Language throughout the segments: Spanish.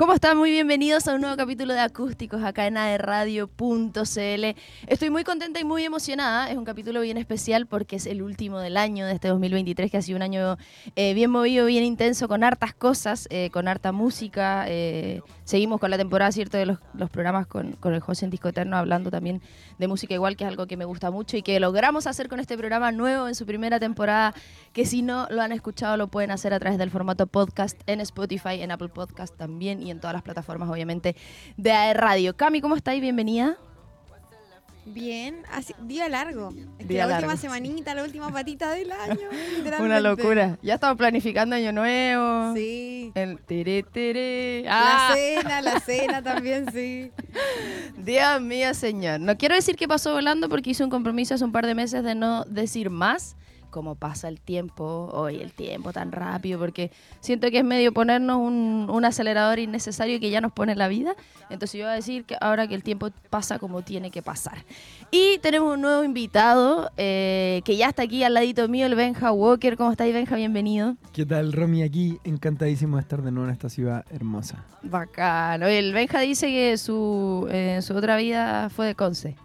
¿Cómo están? Muy bienvenidos a un nuevo capítulo de Acústicos acá en aerradio.cl. Estoy muy contenta y muy emocionada. Es un capítulo bien especial porque es el último del año de este 2023, que ha sido un año eh, bien movido, bien intenso, con hartas cosas, eh, con harta música. Eh, seguimos con la temporada, ¿cierto?, de los, programas con, el José en Disco Eterno, hablando también de música igual, que es algo que me gusta mucho y que logramos hacer con este programa nuevo en su primera temporada, que si no lo han escuchado lo pueden hacer a través del formato podcast en Spotify, en Apple Podcast también en todas las plataformas, obviamente, de AE Radio. Cami, ¿cómo estáis? Bienvenida. Bien, así, día largo. la última semanita, la última patita del año. Una locura. Ya estamos planificando año nuevo. Sí. El tere, tere. La ah. cena, la cena también, sí. Dios mío, señor. No quiero decir que pasó volando porque hice un compromiso hace un par de meses de no decir más cómo pasa el tiempo, hoy el tiempo tan rápido, porque siento que es medio ponernos un, acelerador innecesario que ya nos pone la vida. Entonces yo voy a decir que ahora que el tiempo pasa como tiene que pasar. Y tenemos un nuevo invitado eh, que ya está aquí al ladito mío, el Benja Walker. ¿Cómo estáis, Benja? Bienvenido. ¿Qué tal, Romy? Aquí encantadísimo de estar de nuevo en esta ciudad hermosa. Bacano. El Benja dice que su, eh, su otra vida fue de Conce.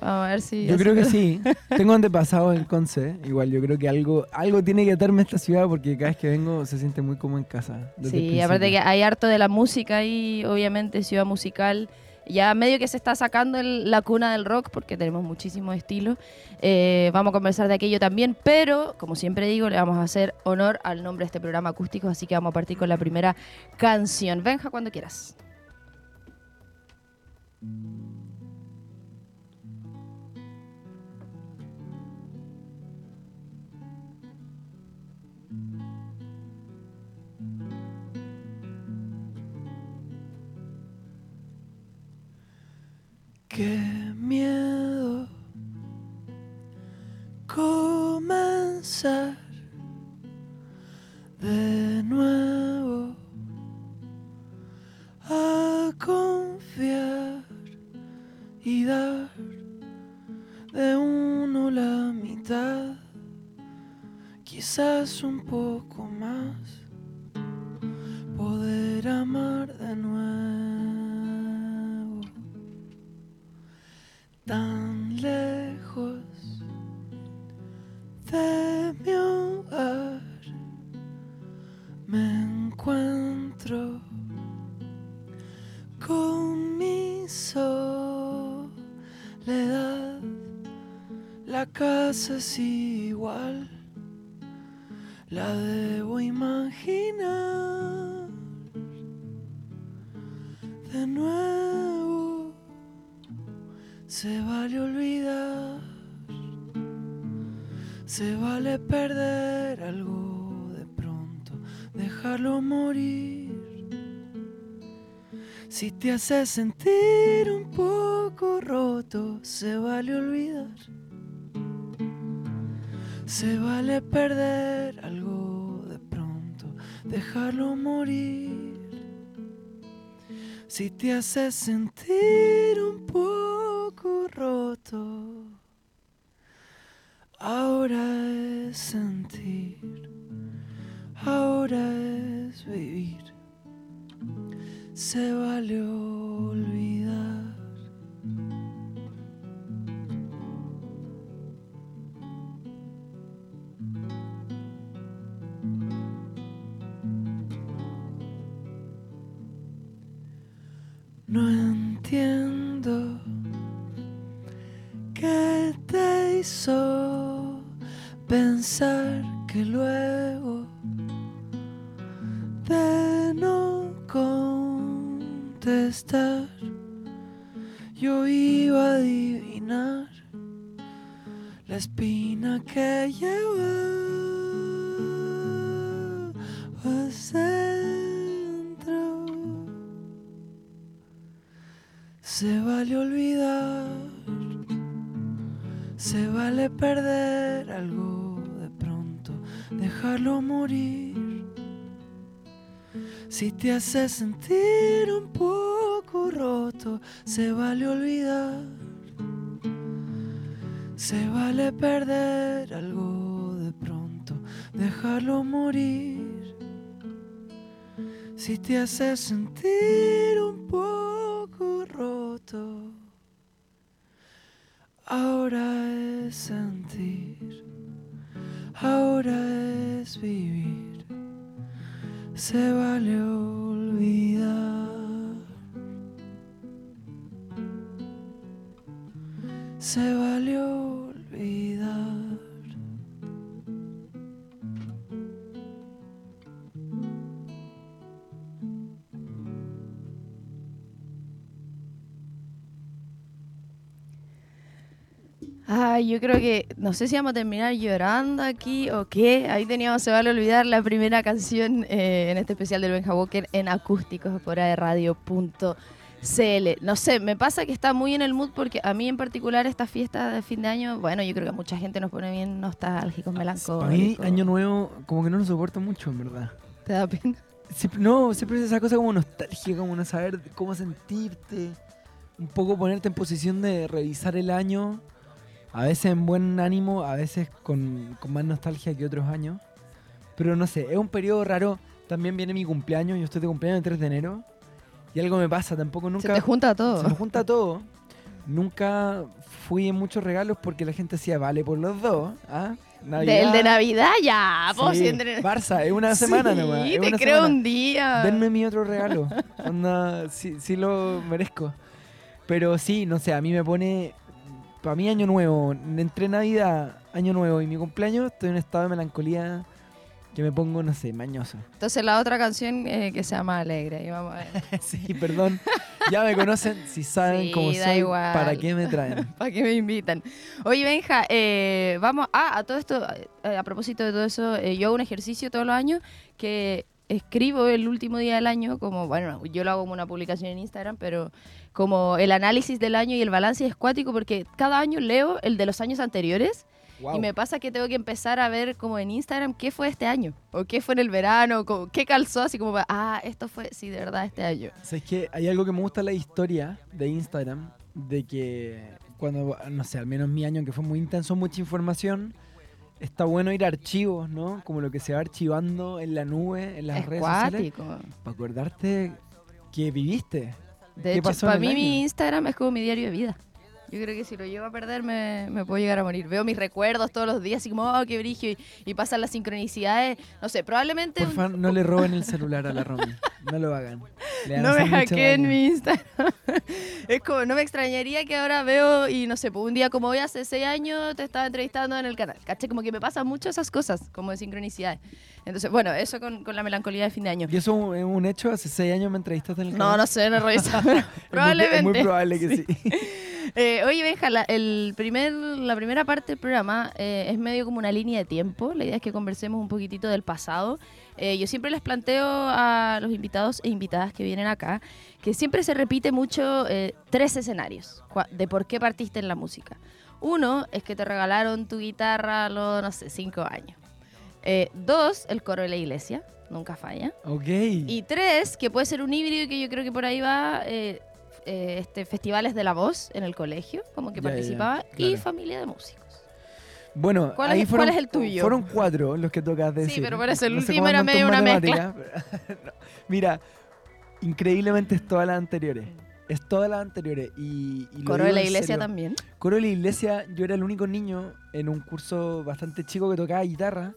Vamos a ver si. Yo creo que sí. Tengo antepasado en Conce. Igual, yo creo que algo, algo tiene que atarme esta ciudad porque cada vez que vengo se siente muy como en casa. Sí, aparte que hay harto de la música ahí, obviamente, ciudad musical. Ya medio que se está sacando la cuna del rock porque tenemos muchísimos estilos. Eh, vamos a conversar de aquello también, pero como siempre digo, le vamos a hacer honor al nombre de este programa acústico, así que vamos a partir con la primera canción. Benja, cuando quieras. Qué miedo comenzar de nuevo a confiar y dar de uno la mitad, quizás un poco más, poder amar de nuevo. Tan lejos de mi hogar me encuentro con mi soledad. La casa es igual la debo imaginar. De nuevo se vale olvidar, se vale perder algo de pronto, dejarlo morir. Si te hace sentir un poco roto, se vale olvidar. Se vale perder algo de pronto, dejarlo morir. Si te hace sentir un poco roto. Ahora es sentir, ahora es vivir. Se vale olvidar. Si te hace sentir un poco roto, se vale olvidar. Se vale perder algo de pronto, dejarlo morir. si te hace sentir un Se vale olvidar. Ay, yo creo que, no sé si vamos a terminar llorando aquí o qué. Ahí teníamos, se vale olvidar, la primera canción eh, en este especial del Benja Walker en acústicos por radio.cl. No sé, me pasa que está muy en el mood porque a mí en particular esta fiesta de fin de año, bueno, yo creo que a mucha gente nos pone bien nostálgicos, melancólicos. Para mí, Año Nuevo, como que no lo soporto mucho, en verdad. ¿Te da pena? Siempre- no, siempre es esa cosa como nostalgia, como no saber cómo sentirte. Un poco ponerte en posición de revisar el año. A veces en buen ánimo, a veces con, con más nostalgia que otros años. Pero no sé, es un periodo raro. También viene mi cumpleaños, yo estoy de cumpleaños el 3 de enero. Y algo me pasa, tampoco nunca... Se te junta todo. Se me junta todo. Nunca fui en muchos regalos porque la gente decía, vale por los dos. ¿ah? Del de Navidad ya, vos Sí, Barça, es una semana sí, nomás. es te una creo semana. un día. Denme mi otro regalo. Onda, sí, sí lo merezco. Pero sí, no sé, a mí me pone. Para mí, año nuevo, entre Navidad, año nuevo y mi cumpleaños, estoy en un estado de melancolía que me pongo, no sé, mañoso. Entonces la otra canción eh, que se llama Alegre. Y vamos a ver. sí, perdón. Ya me conocen, si saben Sí, cómo soy, igual. ¿para qué me traen? ¿Para qué me invitan? Oye, Benja, eh, vamos. Ah, a todo esto, eh, a propósito de todo eso, eh, yo hago un ejercicio todos los años que escribo el último día del año, como, bueno, yo lo hago como una publicación en Instagram, pero como el análisis del año y el balance es cuático, porque cada año leo el de los años anteriores. Wow. Y me pasa que tengo que empezar a ver como en Instagram qué fue este año, o qué fue en el verano, como, qué calzó, así como, ah, esto fue, sí, de verdad, este año. ¿Sabes qué? Hay algo que me gusta en la historia de Instagram, de que cuando, no sé, al menos mi año, que fue muy intenso, mucha información, está bueno ir a archivos, ¿no? Como lo que se va archivando en la nube, en las es redes sociales, cuático. para acordarte que viviste. De ¿Qué hecho, pasó para mí mi año? Instagram es como mi diario de vida. Yo creo que si lo llego a perder me, me puedo llegar a morir. Veo mis recuerdos todos los días, así como, oh, qué brillo, y, y pasan las sincronicidades. No sé, probablemente Por favor, no le roben el celular a la Romy. No lo hagan. No me hackeen mi Instagram. es como, no me extrañaría que ahora veo, y no sé, pues un día como hoy hace seis años te estaba entrevistando en el canal. ¿Caché? Como que me pasan mucho esas cosas, como de sincronicidades. Entonces, bueno, eso con, con la melancolía de fin de año. ¿Y eso es un hecho? ¿Hace seis años me entrevistaste en el No, canal? no sé, no he revisado, pero Es muy- probablemente. Es muy probable que sí. Eh, oye, Benja, la, el primer, la primera parte del programa eh, es medio como una línea de tiempo. La idea es que conversemos un poquitito del pasado. Eh, yo siempre les planteo a los invitados e invitadas que vienen acá que siempre se repite mucho tres escenarios de por qué partiste en la música. Uno es que te regalaron tu guitarra a los, no sé, cinco años. Dos, el coro de la iglesia, nunca falla. Ok. Y tres, que puede ser un híbrido y que yo creo que por ahí va, eh, eh, este, festivales de la voz en el colegio, como que Ya, ya, participaba, y claro. familia de músicos. Bueno, ¿Cuál ahí es- fueron, cuál es el tuyo? Fueron cuatro los que tocas de Sí, decir. pero por eso el No último era medio una pero- No, Mira, increíblemente es todas las anteriores. Es todas las anteriores. Y, y Coro de la iglesia también. Coro de la iglesia, yo era el único niño en un curso bastante chico que tocaba guitarra.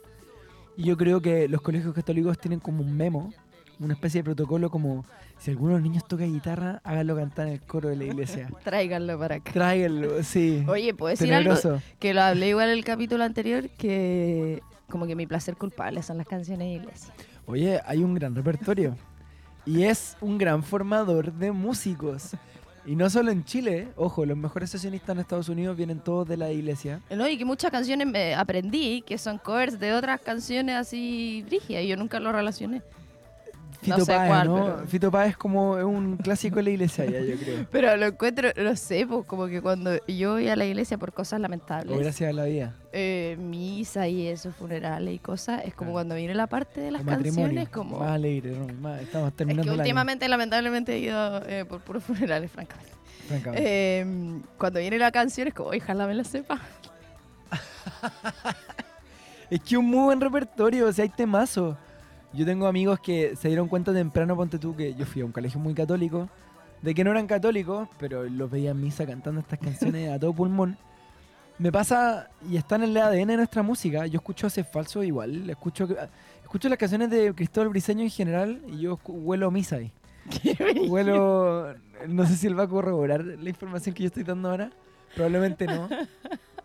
Y yo creo que los colegios católicos tienen como un memo, una especie de protocolo como si alguno de los niños toca guitarra, háganlo cantar en el coro de la iglesia. Tráiganlo para acá. Tráiganlo, sí. Oye, ¿puedo decir algo? Que lo hablé igual en el capítulo anterior, que como que mi placer culpable son las canciones de iglesia. Oye, hay un gran repertorio. Y es un gran formador de músicos. Y no solo en Chile, ojo, los mejores sesionistas en Estados Unidos vienen todos de la iglesia. No, y que muchas canciones me aprendí que son covers de otras canciones así brígidas y yo nunca lo relacioné. Fito No sé Páez, cuál, ¿no? pero- Fito Páez es como es un clásico de la iglesia ya, yo creo. Pero lo encuentro, no sé, pues como que cuando yo voy a la iglesia por cosas O lamentables, gracias a la vida. eh, misa y eso, funerales y cosas, es como Claro. cuando viene la parte de las O canciones, como... Más alegre, ¿no? Más- estamos Es terminando que el año, últimamente, lamentablemente, he ido eh, por puros funerales, francamente. francamente. Eh, cuando viene la canción es como, ojalá me la sepa. Es que un muy buen repertorio, o sea, hay temazos. Yo tengo amigos que se dieron cuenta temprano, ponte tú, que yo fui a un colegio muy católico, de que no eran católicos, pero los veía en misa cantando estas canciones a todo pulmón. Me pasa, y está en el ADN de nuestra música, yo escucho ese falso igual, escucho, escucho las canciones de Cristóbal Briseño en general y yo huelo misa ahí. Huelo, no sé si él va a corroborar la información que yo estoy dando ahora, probablemente no.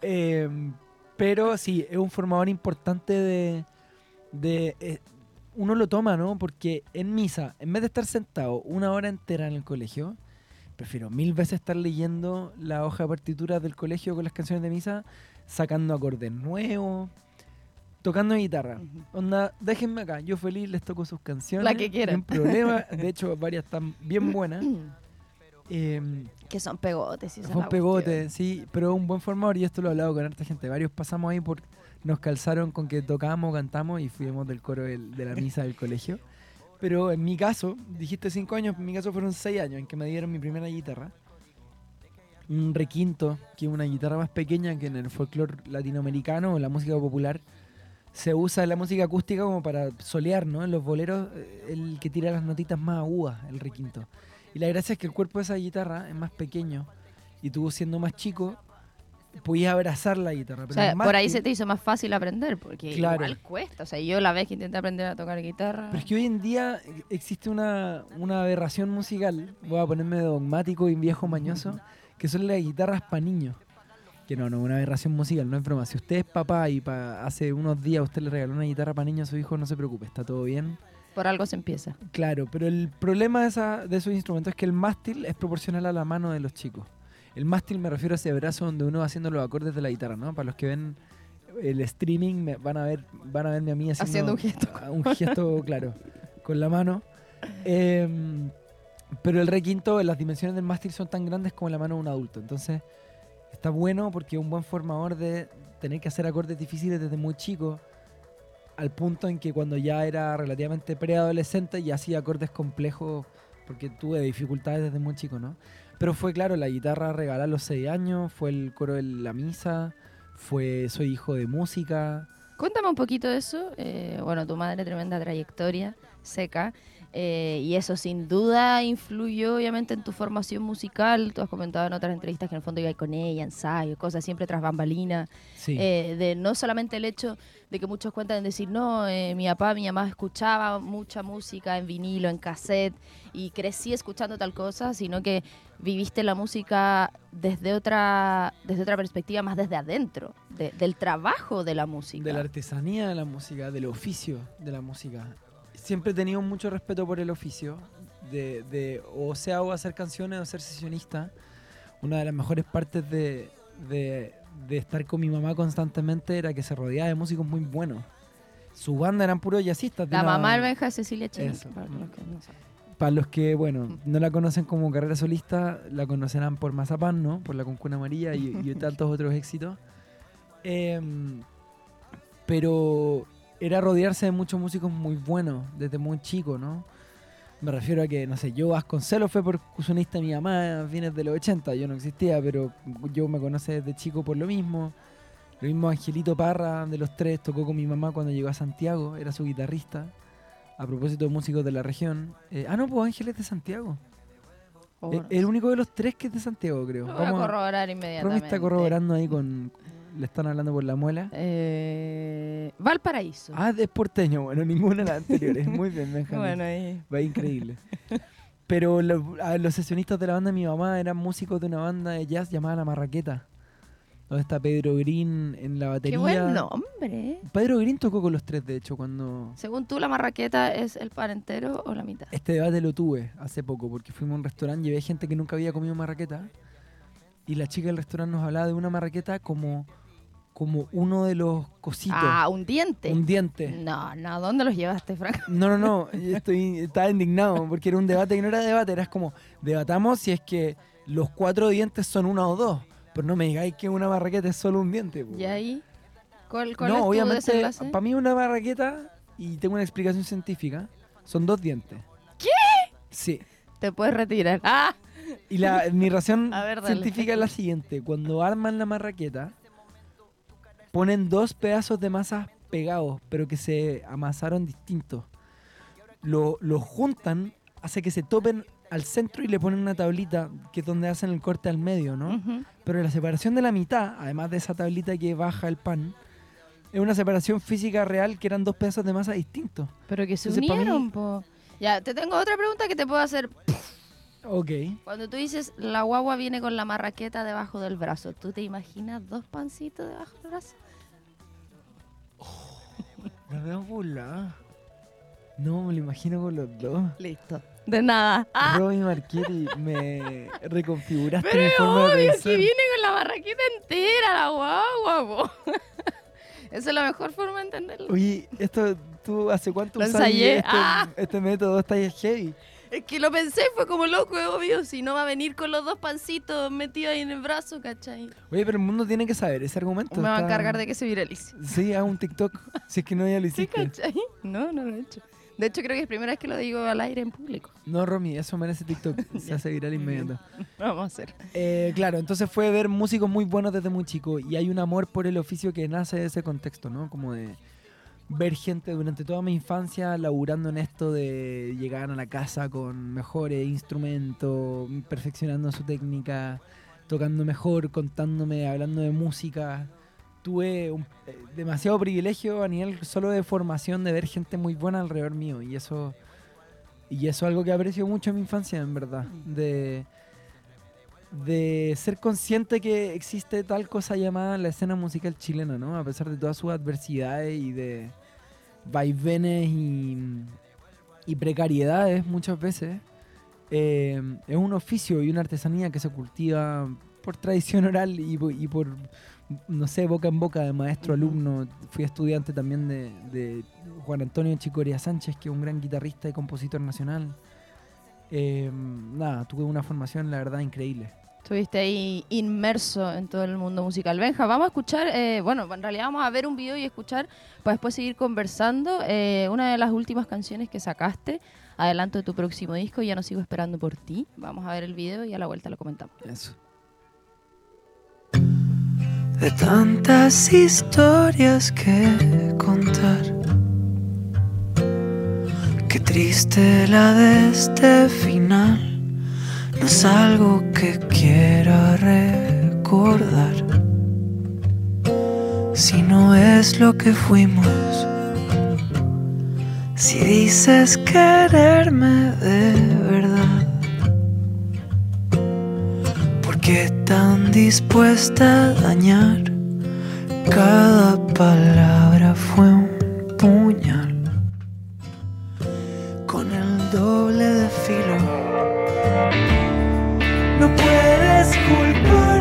Em, pero sí, es un formador importante de... de eh, uno lo toma, ¿no? Porque en misa, en vez de estar sentado una hora entera en el colegio, prefiero mil veces estar leyendo la hoja de partituras del colegio con las canciones de misa, sacando acordes nuevos, tocando guitarra. Onda, déjenme acá, yo feliz les toco sus canciones. La que quieran. Sin problema, de hecho varias están bien buenas. Em, que son pegotes. Sí, son pegotes, sí, pero un buen formador y esto lo he hablado con harta gente. Varios pasamos ahí por, nos calzaron con que tocábamos, cantamos y fuimos del coro de la misa del colegio. Pero en mi caso, dijiste cinco años, en mi caso fueron seis años en que me dieron mi primera guitarra. Un requinto, que es una guitarra más pequeña que en el folclore latinoamericano o la música popular se usa la música acústica como para solear, ¿no? En los boleros, eh, el que tira las notitas más agudas, el requinto. Y la gracia es que el cuerpo de esa guitarra es más pequeño y tú siendo más chico podías abrazar la guitarra. o sea, por ahí se te hizo más fácil aprender, porque igual cuesta. O sea, yo la vez que intenté aprender a tocar guitarra... Pero es que hoy en día existe una, una aberración musical, voy a ponerme dogmático y viejo mañoso, que son las guitarras para niños. Que no, no, una aberración musical, no es broma. Si usted es papá y hace unos días usted le regaló una guitarra para niños a su hijo, no se preocupe, está todo bien. Por algo se empieza. Claro, pero el problema de, esa, de esos instrumentos es que el mástil es proporcional a la mano de los chicos. El mástil me refiero a ese brazo donde uno va haciendo los acordes de la guitarra, ¿no? Para los que ven el streaming me van a ver van a verme a mí haciendo, un gesto. Un gesto, claro, con la mano. Em, pero el requinto, las dimensiones del mástil son tan grandes como la mano de un adulto. Entonces, está bueno porque es un buen formador de tener que hacer acordes difíciles desde muy chico, al punto en que cuando ya era relativamente preadolescente ya hacía acordes complejos porque tuve dificultades desde muy chico, ¿no? Pero fue claro, la guitarra regalada a los seis años, fue el coro de la misa, fue Soy hijo de música. Cuéntame un poquito de eso. Eh, bueno, tu madre, tremenda trayectoria, seca. Eh, y eso sin duda influyó obviamente en tu formación musical. Tú has comentado en otras entrevistas que en el fondo iba con ella, ensayo, cosas siempre tras bambalina. Eh, de no solamente el hecho de que muchos cuentan en decir, no, eh, mi papá, mi mamá escuchaba mucha música en vinilo, en cassette, y crecí escuchando tal cosa, sino que viviste la música desde otra, desde otra perspectiva, más desde adentro, del trabajo de la música. De la artesanía de la música, del oficio de la música siempre he tenido mucho respeto por el oficio, de, o sea, o hacer canciones o ser sesionista. Una de las mejores partes de, estar con mi mamá constantemente era que se rodeaba de músicos muy buenos. Su banda eran puros jazzistas. La mamá Albenja Cecilia Chile, para los que bueno, mm. no la conocen como carrera solista, la conocerán por Mazapán, ¿no? Por La Concuna María y, tantos otros éxitos. Em, pero era rodearse de muchos músicos muy buenos desde muy chico, ¿no? Me refiero a que, no sé, yo Vasconcelos fue percusionista de mi mamá a fines de los 80, yo no existía, pero yo me conocí desde chico por lo mismo. Lo mismo Angelito Parra, de los tres, tocó con mi mamá cuando llegó a Santiago, era su guitarrista. A propósito de músicos de la región. Eh, ah, no, pues Ángel es de Santiago. Eh, el único de los tres que es de Santiago, creo. Voy a corroborar inmediatamente. está corroborando ahí con, le están hablando por la muela. Eh, Valparaíso. Ah, es porteño. Bueno, ninguna de las anteriores. Muy bien, Benjamín. bueno, ahí. Va increíble. Pero los sesionistas de la banda de mi mamá eran músicos de una banda de jazz llamada La Marraqueta. Donde está Pedro Green en la batería. Qué buen nombre. Pedro Green tocó con los tres, de hecho, cuando... Según tú, ¿la marraqueta es el pan entero o la mitad? Este debate lo tuve hace poco, porque fuimos a un restaurante, y llevé gente que nunca había comido marraqueta, y la chica del restaurante nos hablaba de una marraqueta como como uno de los cositos. Ah, un diente. Un diente. No, no, ¿dónde los llevaste, Frank? No, no, no, estoy, estaba indignado porque era un debate que no era debate, era como, debatamos si es que los cuatro dientes son uno o dos, pero no me digáis que una barraqueta es solo un diente. ¿Y ahí? ¿Cuál, cuál no, es obviamente, para mí una barraqueta, y tengo una explicación científica, son dos dientes. ¿Qué? Sí. Te puedes retirar. ¡Ah! Y la, mi razón científica es la siguiente, cuando arman la marraqueta, ponen dos pedazos de masa pegados, pero que se amasaron distintos. lo, lo juntan, hace que se topen al centro y le ponen una tablita que es donde hacen el corte al medio, ¿no? Pero la separación de la mitad, además de esa tablita que baja el pan, es una separación física real que eran dos pedazos de masa distintos. Pero que se Entonces, mí- unieron, po. Ya, te tengo otra pregunta que te puedo hacer. Ok. Cuando tú dices la guagua viene con la marraqueta debajo del brazo, ¿tú te imaginas dos pancitos debajo del brazo? La veo burlada. No, me lo imagino con los dos. Listo. De nada. Ah, Robin Marchieri, me reconfiguraste pero mi forma de obvio pensar. que viene con la marraqueta entera, la guagua, po. Esa es la mejor forma de entenderlo. Oye, esto, ¿tú hace cuánto Lo usas ensayé. este, Ah. este método? Está heavy. Es que lo pensé, fue como loco, es obvio. Si no va a venir con los dos pancitos metidos ahí en el brazo, ¿cachai? Oye, pero el mundo tiene que saber ese argumento. Me va a encargar de que se viralice. Sí, haga un TikTok. si es que no ya lo ¿Sí, cachai? No, no lo he hecho. De hecho, creo que es la primera vez que lo digo al aire en público. no, Romy, eso merece TikTok. Se hace viral inmediato. Vamos a hacer. Eh, claro, entonces fue ver músicos muy buenos desde muy chico y hay un amor por el oficio que nace de ese contexto, ¿no? Como de ver gente durante toda mi infancia laburando en esto de llegar a la casa con mejores instrumentos, perfeccionando su técnica, tocando mejor, contándome, hablando de música. Tuve un- eh, demasiado privilegio a nivel solo de formación de ver gente muy buena alrededor mío y eso y eso es algo que aprecio mucho en mi infancia, en verdad, de de ser consciente que existe tal cosa llamada la escena musical chilena, ¿no? A pesar de todas sus adversidades y de vaivenes y, y precariedades muchas veces, eh, es un oficio y una artesanía que se cultiva por tradición oral y, po- y por, no sé, boca en boca de maestro alumno. Fui estudiante también de, de Juan Antonio Chicoria Sánchez, que es un gran guitarrista y compositor nacional. Eh, nada, tuve una formación, la verdad, increíble. Estuviste ahí inmerso en todo el mundo musical. Benja, vamos a escuchar, eh, bueno, en realidad vamos a ver un video y escuchar para después seguir conversando. eh, una de las últimas canciones que sacaste, adelanto de tu próximo disco, Ya no sigo esperando por ti. Vamos a ver el video y a la vuelta lo comentamos. Eso. De tantas historias que contar. Qué triste la de este final, no es algo que quiera recordar. Si no es lo que fuimos, si dices quererme de verdad. ¿Por qué tan dispuesta a dañar? Cada palabra fue un puñal con el doble de filo. No puedes culparme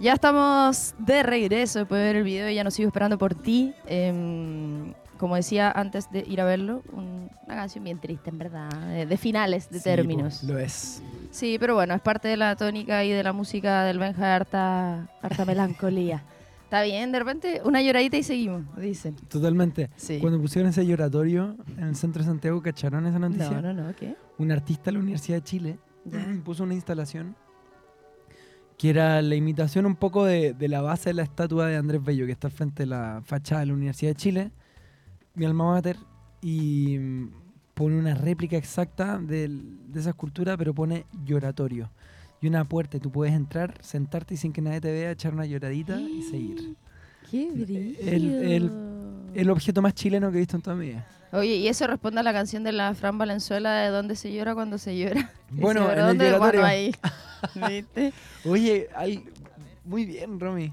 Ya estamos de regreso después de ver el video. Ya nos sigo esperando por ti. Em, como decía antes de ir a verlo, una canción bien triste, en verdad, de, finales, de términos. lo es. Sí, pero bueno, es parte de la tónica y de la música del Benja, harta, harta melancolía. Está bien, de repente una lloradita y seguimos, dicen. Totalmente. Cuando pusieron ese lloratorio en el centro de Santiago, ¿cacharon esa noticia? No, no, no, ¿qué? Un artista de la Universidad de Chile puso una instalación que era la imitación un poco de, de, la base de la estatua de Andrés Bello, que está al frente de la fachada de la Universidad de Chile, mi alma mater, y mm, pone una réplica exacta de, de esa escultura, pero pone lloratorio. Y una puerta, tú puedes entrar, sentarte y sin que nadie te vea, echar una lloradita y seguir. ¡Qué brillo! El, el, objeto más chileno que he visto en toda mi vida. Oye, y eso responde a la canción de la Fran Valenzuela de ¿Dónde se llora cuando se llora? Bueno, en el lloratorio. ahí. ¿Viste? Oye, muy bien, Romy.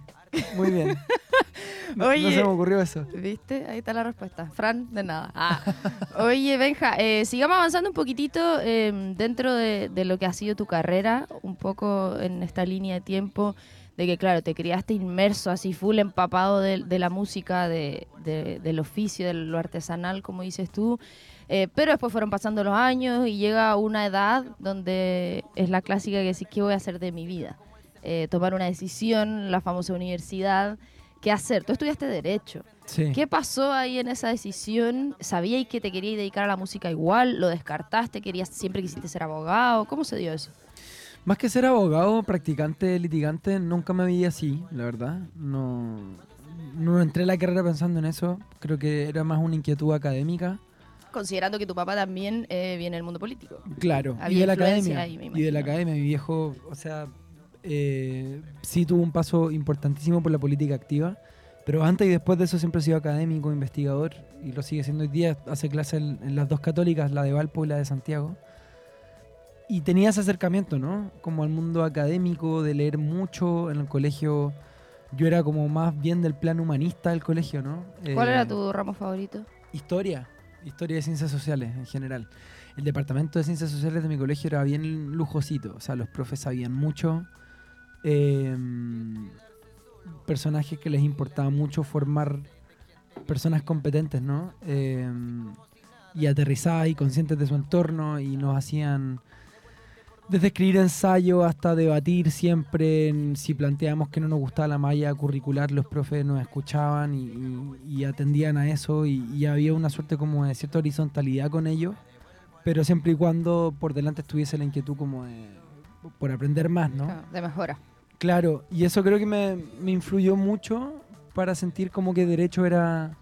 Muy bien. Oye, no se me ocurrió eso. ¿Viste? Ahí está la respuesta. Fran, de nada. Ah. Oye, Benja, eh, sigamos avanzando un poquitito em, dentro de, lo que ha sido tu carrera, un poco en esta línea de tiempo, de que, claro, te criaste inmerso, así full empapado de, la música, de, del oficio, de lo artesanal, como dices tú. Eh, pero después fueron pasando los años y llega una edad donde es la clásica que decís, ¿qué voy a hacer de mi vida? Eh, tomar una decisión, la famosa universidad, ¿qué hacer? Tú estudiaste Derecho. ¿Qué pasó ahí en esa decisión? ¿Sabíais que te querías dedicar a la música igual? ¿Lo descartaste? ¿Querías, siempre quisiste ser abogado? ¿Cómo se dio eso? Más que ser abogado, practicante, litigante, nunca me vi así, la verdad. No, no entré a la carrera pensando en eso. Creo que era más una inquietud académica considerando que tu papá también eh, viene del mundo político. Claro, y de la academia. y de la academia, mi viejo, o sea, eh, sí tuvo un paso importantísimo por la política activa, pero antes y después de eso siempre ha sido académico, investigador, y lo sigue siendo hoy día. Hace clases en, las dos católicas, la de Valpo y la de Santiago. Y tenía ese acercamiento, ¿no? Como al mundo académico, de leer mucho en el colegio. Yo era como más bien del plan humanista del colegio, ¿no? ¿Cuál era eh, tu ramo favorito? Historia, historia de ciencias sociales en general. El departamento de ciencias sociales de mi colegio era bien lujosito, o sea, los profes sabían mucho Em, personajes que les importaba mucho formar personas competentes, ¿no? Em, y aterrizadas y conscientes de su entorno y nos hacían desde escribir ensayo hasta debatir siempre si planteamos que no nos gustaba la malla curricular, los profes nos escuchaban y, atendían a eso y, y, había una suerte como de cierta horizontalidad con ellos, pero siempre y cuando por delante estuviese la inquietud como de por aprender más, ¿no? De mejora. Claro, y eso creo que me, influyó mucho para sentir como que derecho era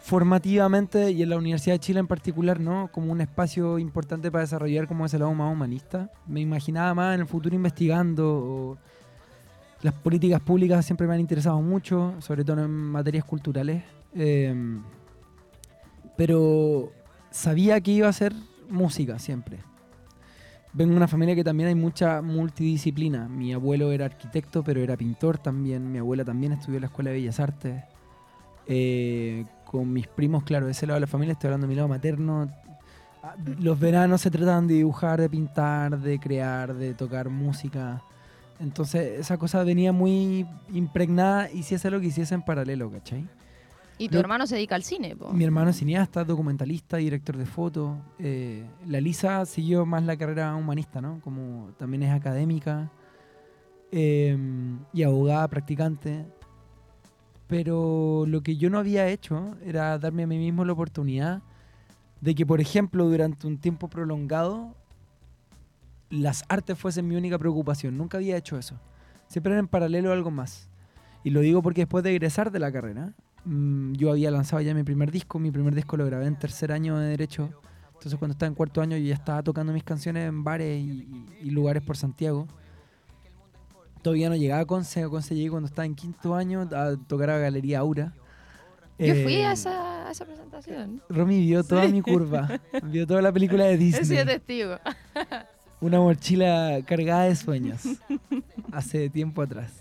formativamente y en la Universidad de Chile en particular, ¿no? Como un espacio importante para desarrollar como ese lado más humanista. Me imaginaba más en el futuro investigando. las políticas públicas siempre me han interesado mucho, sobre todo en materias culturales. Em, pero sabía que iba a ser música siempre vengo de una familia que también hay mucha multidisciplina. Mi abuelo era arquitecto, pero era pintor también. Mi abuela también estudió en la Escuela de Bellas Artes. Eh, con mis primos, claro, de ese lado de la familia, estoy hablando de mi lado materno. Ah, los veranos se trataban de dibujar, de pintar, de crear, de tocar música. Entonces esa cosa venía muy impregnada y si es lo que hiciese en paralelo, ¿cachai? ¿Y tu hermano se dedica al cine? Mi hermano es cineasta, documentalista, director de foto. Eh, la Lisa siguió más la carrera humanista, ¿no? Como también es académica em, y abogada practicante. Pero lo que yo no había hecho era darme a mí mismo la oportunidad de que, por ejemplo, durante un tiempo prolongado, las artes fuesen mi única preocupación. Nunca había hecho eso. Siempre era en paralelo a algo más. Y lo digo porque después de egresar de la carrera, Mm, yo había lanzado ya mi primer disco, mi primer disco lo grabé en tercer año de Derecho, entonces cuando estaba en cuarto año yo ya estaba tocando mis canciones en bares y, lugares por Santiago. Todavía no llegaba a Conce, a Conce llegué cuando estaba en quinto año a tocar a Galería Aura. Yo fui a eh, esa, esa, presentación. Romy vio toda mi curva, vio toda la película de Disney. He testigo. Una mochila cargada de sueños, hace tiempo atrás.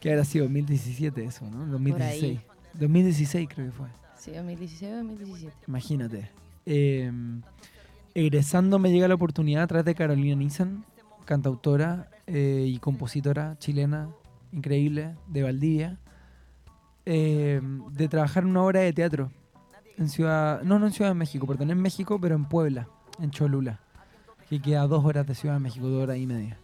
Que habrá sido 2017 eso, ¿no? 2016. 2016 creo que fue. Sí, 2016 o 2017. Imagínate. Eh, egresando me llega la oportunidad a través de Carolina Nissan, cantautora eh, y compositora chilena, increíble, de Valdivia, eh, de trabajar en una obra de teatro en Ciudad, no, no en Ciudad de México, perdón, en México, pero en Puebla, en Cholula, que queda a dos horas de Ciudad de México, dos horas y media.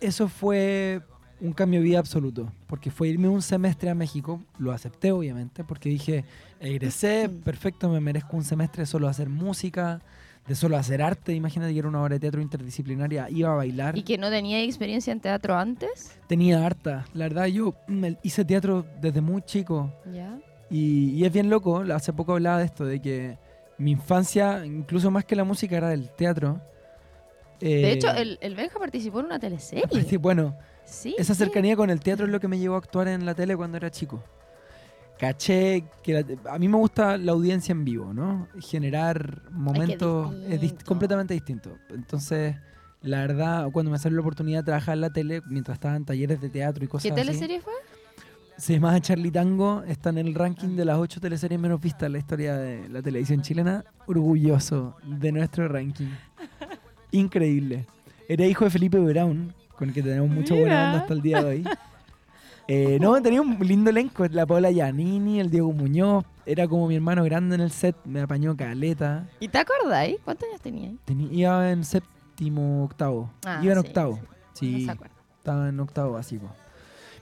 Eso fue un cambio de vida absoluto, porque fue irme un semestre a México, lo acepté obviamente, porque dije, egresé, perfecto, me merezco un semestre solo hacer música, de solo hacer arte, imagínate que era una obra de teatro interdisciplinaria, iba a bailar. ¿Y que no tenía experiencia en teatro antes? Tenía harta, la verdad yo me- hice teatro desde muy chico Ya. y, y es bien loco, hace poco hablaba de esto, de que mi infancia, incluso más que la música, era del teatro. De Eh, hecho, el, el Benja participó en una teleserie. bueno, Sí. esa sí. cercanía con el teatro es lo que me llevó a actuar en la tele cuando era chico. Caché que la- a mí me gusta la audiencia en vivo, ¿no? Generar momentos es completamente distinto. Entonces, la verdad, cuando me salió la oportunidad de trabajar en la tele, mientras estaba en talleres de teatro y cosas ¿Qué así, teleserie fue? se llama Charlie Tango, está en el ranking de las ocho teleseries menos vistas en la historia de la televisión chilena. Orgulloso de nuestro ranking. Increíble. Era hijo de Felipe Brown, con el que tenemos mucha buena Mira. onda hasta el día de hoy. Eh, no, tenía un lindo elenco. La Paola Giannini, el Diego Muñoz. Era como mi hermano grande en el set. Me apañó caleta. ¿Y te acordáis? ¿Cuántos años tenías? Tenía- iba en séptimo, octavo. Ah, iba en sí, octavo. sí. No se estaba en octavo básico.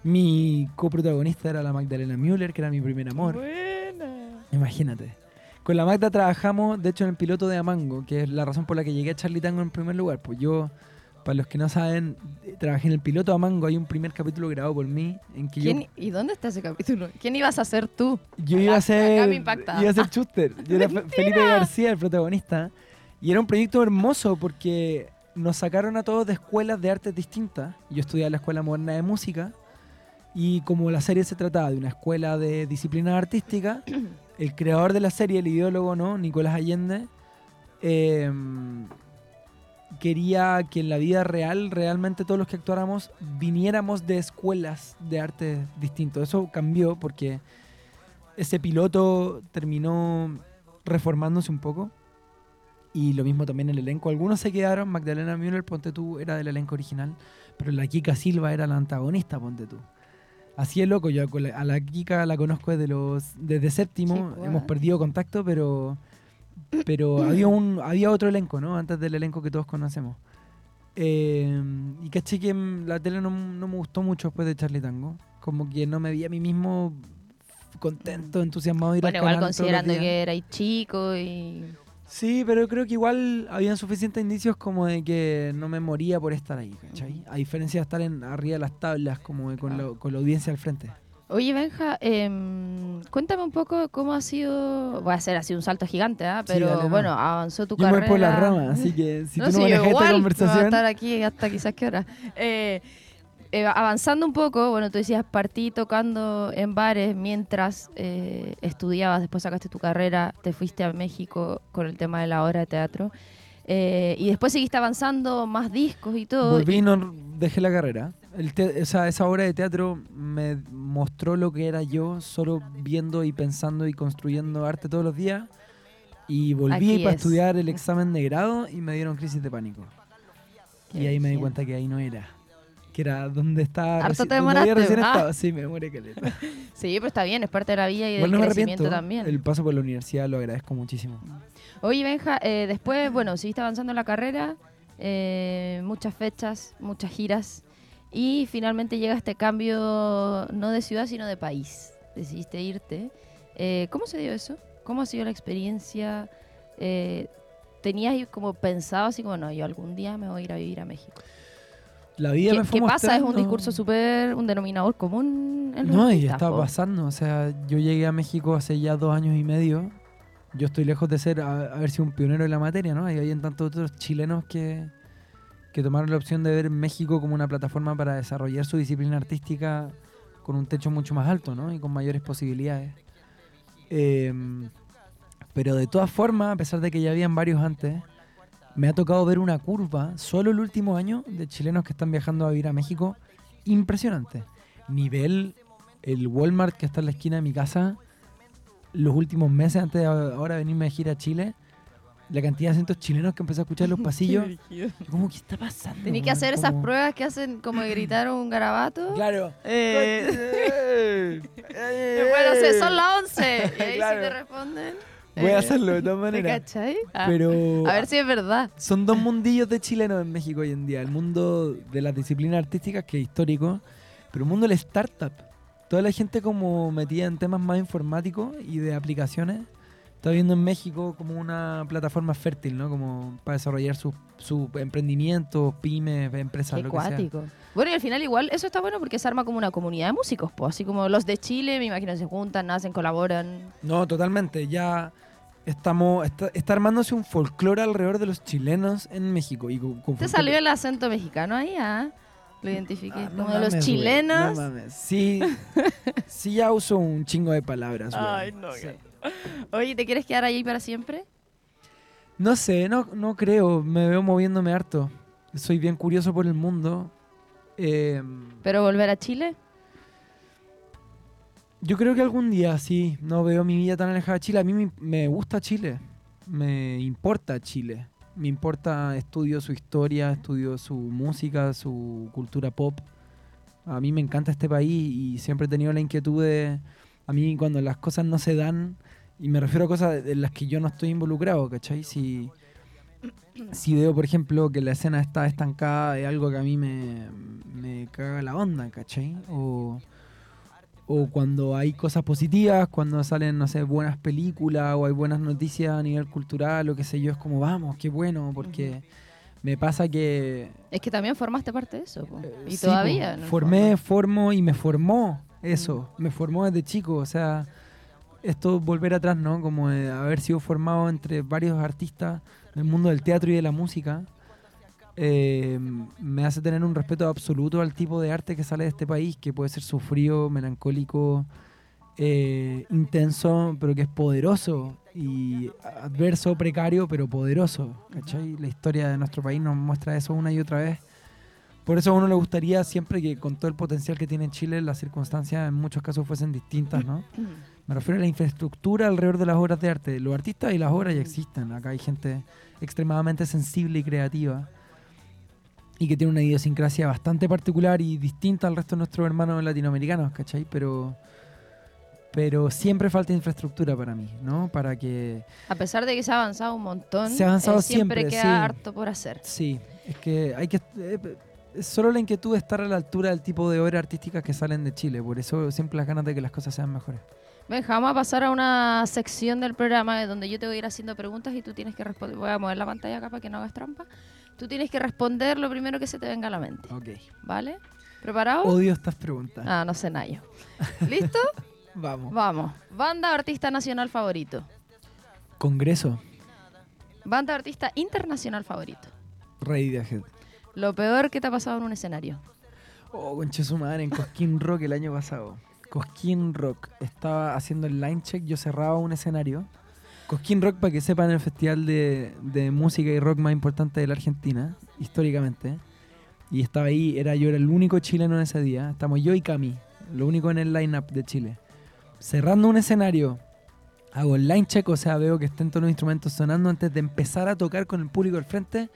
Mi coprotagonista era la Magdalena Müller, que era mi primer amor. Buena. Imagínate. Con la Magda trabajamos, de hecho, en el piloto de Amango, que es la razón por la que llegué a Charlie Tango en primer lugar. Pues yo, para los que no saben, trabajé en el piloto de Amango. Hay un primer capítulo grabado por mí en que yo, ¿Quién- ¿Y dónde está ese capítulo? ¿Quién ibas a ser tú? yo iba a ser, acá me impacta. iba a ser Schuster. Yo era Fe- Felipe García, el protagonista. Y era un proyecto hermoso porque nos sacaron a todos de escuelas de artes distintas. Yo estudiaba en la Escuela Moderna de Música. Y como la serie se trataba de una escuela de disciplina artística, el creador de la serie, el ideólogo, ¿no? Nicolás Allende, eh, quería que en la vida real, realmente todos los que actuáramos, viniéramos de escuelas de arte distintos. Eso cambió porque ese piloto terminó reformándose un poco. Y lo mismo también el elenco. Algunos se quedaron. Magdalena Müller, ponte tú, era del elenco original. Pero la Kika Silva era la antagonista, ponte tú. Así es loco. Yo a la Kika la conozco desde, los, desde séptimo. Sí, pues. Hemos perdido contacto, pero, pero había, un, había otro elenco, ¿no? Antes del elenco que todos conocemos. Eh, y caché que mm, la tele no, no me gustó mucho después de Charlie Tango. Como que no me vi a mí mismo contento, entusiasmado de ir Bueno, al igual considerando que erais chico y... Sí, pero creo que igual habían suficientes indicios como de que no me moría por estar ahí, ¿cachai? A diferencia de estar en, arriba de las tablas, como de con, Ah. la, con la audiencia al frente. Oye, Benja, em, cuéntame un poco cómo ha sido... Voy a hacer así un salto gigante. Sí, Pero dale, no. bueno, avanzó tu Yo me carrera... voy por las ramas, así que si No, tú no sí, yo manejas esta igual, Voy a conversación... estar aquí hasta quizás qué hora. Eh, eh, avanzando un poco, bueno, tú decías, partí tocando en bares mientras eh, estudiabas, después sacaste tu carrera, te fuiste a México con el tema de la obra de teatro. Eh, y después seguiste avanzando, más discos y todo. Volví y no dejé la carrera. El te- esa, esa obra de teatro me mostró lo que era yo, solo viendo y pensando y construyendo arte todos los días. Y volví Aquí para es. estudiar el examen de grado y me dieron crisis de pánico. Qué Y ahí me di cuenta que ahí no era. Que era donde estaba. Harto te donde había recién ah. estado. Sí, me demoré caleta. Sí, pero está bien, es parte de la vida y del no me crecimiento también. El paso por la universidad lo agradezco muchísimo. Oye, Benja, eh, después, bueno, seguiste avanzando en la carrera, eh, muchas fechas, muchas giras, y finalmente llega este cambio no de ciudad, sino de país. Decidiste irte. Eh, ¿Cómo se dio eso? ¿Cómo ha sido la experiencia? Eh, ¿Tenías como pensado así como, no, yo algún día me voy a ir a vivir a México? La vida ¿Qué, me fue qué pasa? Es un discurso súper, un denominador común en los No, y estaba po. pasando. O sea, yo llegué a México hace ya dos años y medio. Yo estoy lejos de ser, a- haber sido un pionero en la materia, ¿no? Hay tantos otros chilenos que, que tomaron la opción de ver México como una plataforma para desarrollar su disciplina artística con un techo mucho más alto, ¿no? Y con mayores posibilidades. Em, pero de todas formas, a pesar de que ya habían varios antes, me ha tocado ver una curva solo el último año de chilenos que están viajando a vivir a México impresionante. Nivel, el Walmart que está en la esquina de mi casa, los últimos meses antes de ahora venirme a gira a Chile, la cantidad de acentos chilenos que empecé a escuchar en los pasillos. ¿Cómo que está pasando? Tenía que weón? hacer esas Como- pruebas que hacen como de gritar un garabato. Claro. Eh, Eh, bueno, se- son las 11. Y ahí Claro. sí te responden. Voy Eh, a hacerlo de todas ¿Te maneras. cachai? Ah, Pero A ver si es verdad. son dos mundillos de chilenos en México hoy en día. El mundo de las disciplinas artísticas, que es histórico, pero el mundo del startup. Toda la gente como metida en temas más informáticos y de aplicaciones. Está viendo en México como una plataforma fértil, ¿no? Como para desarrollar sus su emprendimientos, pymes, empresas, Qué lo que sea. cuático. Bueno, y al final igual eso está bueno porque se arma como una comunidad de músicos, pues así como los de Chile, me imagino se juntan, nacen, colaboran. No, totalmente. Ya estamos está, está armándose un folclore alrededor de los chilenos en México. Y con- con Te salió el acento mexicano ahí, ¿ah? Lo identifiqué. Ah, no como de los chilenos. no mames. Sí, sí ya uso un chingo de palabras, güey. Ay, no, Sí. Oye, ¿te quieres quedar ahí para siempre? No sé, no, no creo. Me veo moviéndome harto. Soy bien curioso por el mundo. Eh, ¿Pero volver a Chile? yo creo que algún día sí. No veo mi vida tan alejada de Chile. A mí me, me gusta Chile. Me importa Chile. Me importa, estudio su historia, estudio su música, su cultura pop. A mí me encanta este país y siempre he tenido la inquietud de... A mí cuando las cosas no se dan, y me refiero a cosas en las que yo no estoy involucrado, ¿cachai? Si, si veo, por ejemplo, que la escena está estancada, es algo que a mí me, me caga la onda, ¿cachai? O, o cuando hay cosas positivas, cuando salen, no sé, buenas películas o hay buenas noticias a nivel cultural o qué sé yo, es como, vamos, qué bueno, porque me pasa que... Es que también formaste parte de eso. po. eh, Y sí, todavía. po, formé, formo y me formó eso, me formó desde chico, o sea, esto volver atrás, ¿no? Como de haber sido formado entre varios artistas del mundo del teatro y de la música. Eh, me hace tener un respeto absoluto al tipo de arte que sale de este país, que puede ser sufrido, melancólico, eh, intenso, pero que es poderoso y adverso, precario, pero poderoso. ¿cachai? La historia de nuestro país nos muestra eso una y otra vez. Por eso a uno le gustaría siempre que con todo el potencial que tiene Chile, las circunstancias en muchos casos fuesen distintas, ¿no? Me refiero a la infraestructura alrededor de las obras de arte. Los artistas y las obras ya existen. Acá hay gente extremadamente sensible y creativa y que tiene una idiosincrasia bastante particular y distinta al resto de nuestros hermanos latinoamericanos, ¿cachai? Pero, pero siempre falta infraestructura para mí, ¿no? Para que... A pesar de que se ha avanzado un montón, Se ha avanzado eh, siempre, siempre, queda sí. harto por hacer. Sí, es que hay que... eh, solo la inquietud de estar a la altura del tipo de obras artísticas que salen de Chile. Por eso siempre las ganas de que las cosas sean mejores. Benja, vamos a pasar a una sección del programa donde yo te voy a ir haciendo preguntas y tú tienes que responder. Voy a mover la pantalla acá para que no hagas trampa. Tú tienes que responder lo primero que se te venga a la mente. Ok. ¿Vale? ¿Preparado? Odio estas preguntas. Ah, no sé nada yo. ¿Listo? Vamos. Vamos. Banda o artista nacional favorito. Congreso. Banda o artista internacional favorito. Radiohead. Lo peor que te ha pasado en un escenario. Oh, conche su madre, en Cosquín Rock el año pasado. Cosquín Rock. Estaba haciendo el line check, yo cerraba un escenario. Cosquín Rock, para que sepan, el festival de, de música y rock más importante de la Argentina, históricamente. Y estaba ahí, era yo era el único chileno en ese día. Estamos yo y Cami, lo único en el line-up de Chile. Cerrando un escenario, hago el line check, o sea, veo que estén todos los instrumentos sonando antes de empezar a tocar con el público al frente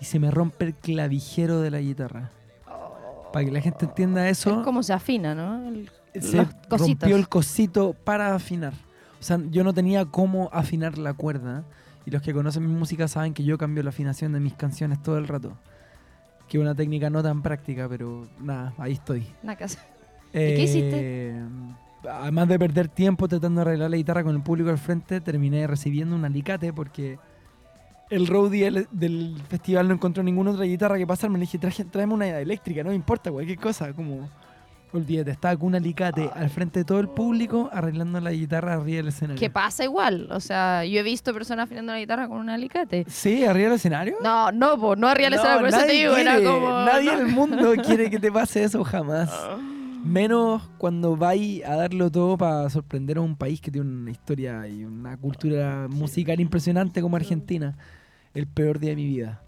y se me rompe el clavijero de la guitarra. Para que la gente entienda eso, Es como se afina, ¿no? El- se rompió el cosito para afinar. O sea, yo no tenía cómo afinar la cuerda. Y los que conocen mi música saben que yo cambio la afinación de mis canciones todo el rato. Que es una técnica no tan práctica, pero nada, ahí estoy. Nada que hacer. qué hiciste? Además de perder tiempo tratando de arreglar la guitarra con el público al frente, terminé recibiendo un alicate porque el roadie del, del festival no encontró ninguna otra guitarra que pasarme. Le dije, "Traje- tráeme una eléctrica, no me importa, cualquier cosa. Como, olvídate, estaba con un alicate al frente de todo el público arreglando la guitarra arriba del escenario. Que pasa igual. O sea, yo he visto personas afinando la guitarra con un alicate. Sí, arriba del escenario. No, no, po, no arriba del No, escenario, por eso te digo, era quiere, como. Nadie no. en el mundo quiere que te pase eso jamás. Menos cuando vais a darlo todo para sorprender a un país que tiene una historia y una cultura musical impresionante como Argentina. El peor día de mi vida.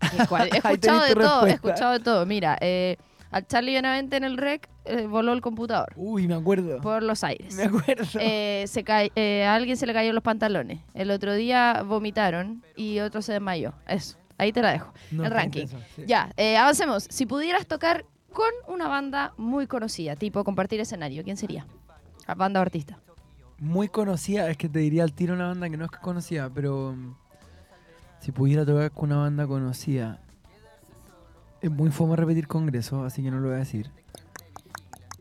He escuchado de todo, he escuchado de todo. Mira, eh, Al Charlie Benavente en el rec eh, voló el computador Uy, me acuerdo. por los aires. Me acuerdo. Eh, se eh, a alguien se le cayeron los pantalones. El otro día vomitaron y otro se desmayó. Eso, ahí te la dejo. No, el ranking. intenso, sí. Ya, eh, avancemos. Si pudieras tocar con una banda muy conocida, tipo compartir escenario, ¿quién sería? La banda o artista. Muy conocida, es que te diría al tiro una banda que no es conocida, pero mm, si pudiera tocar con una banda conocida, es muy fome repetir congreso, así que no lo voy a decir.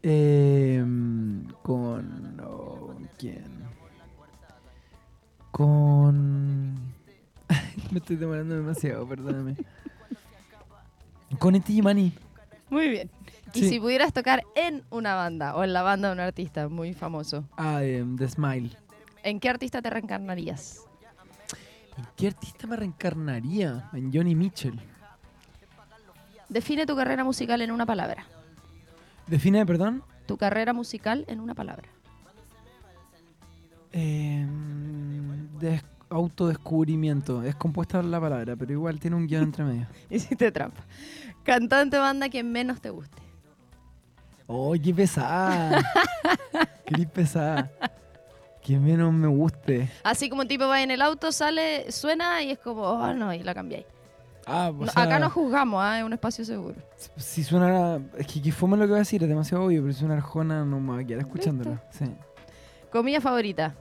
Eh, con. oh, ¿Quién? Con. Me estoy demorando demasiado, perdóname. Con Eti Mani. Muy bien. Y si pudieras tocar en una banda o en la banda de un artista muy famoso, Ah, eh, The Smile. ¿en qué artista te reencarnarías? ¿En qué artista me reencarnaría? En Johnny Mitchell. Define tu carrera musical en una palabra. Define, perdón. Tu carrera musical en una palabra. Eh, des- autodescubrimiento. Es compuesta la palabra, pero igual tiene un guion entre medio. Hiciste trampa. Cantante banda que menos te guste. ¡Oh, qué pesada! ¡Qué pesada! Que menos me guste. Así como un tipo va en el auto, sale, suena y es como, oh no, y la cambiáis. Ah, o No, sea, acá no juzgamos, ¿ah? es un espacio seguro. Si suena. Es que, que fome lo que voy a decir, es demasiado obvio, pero si suena Arjona no me voy a quedar escuchándolo. Sí. Comida favorita.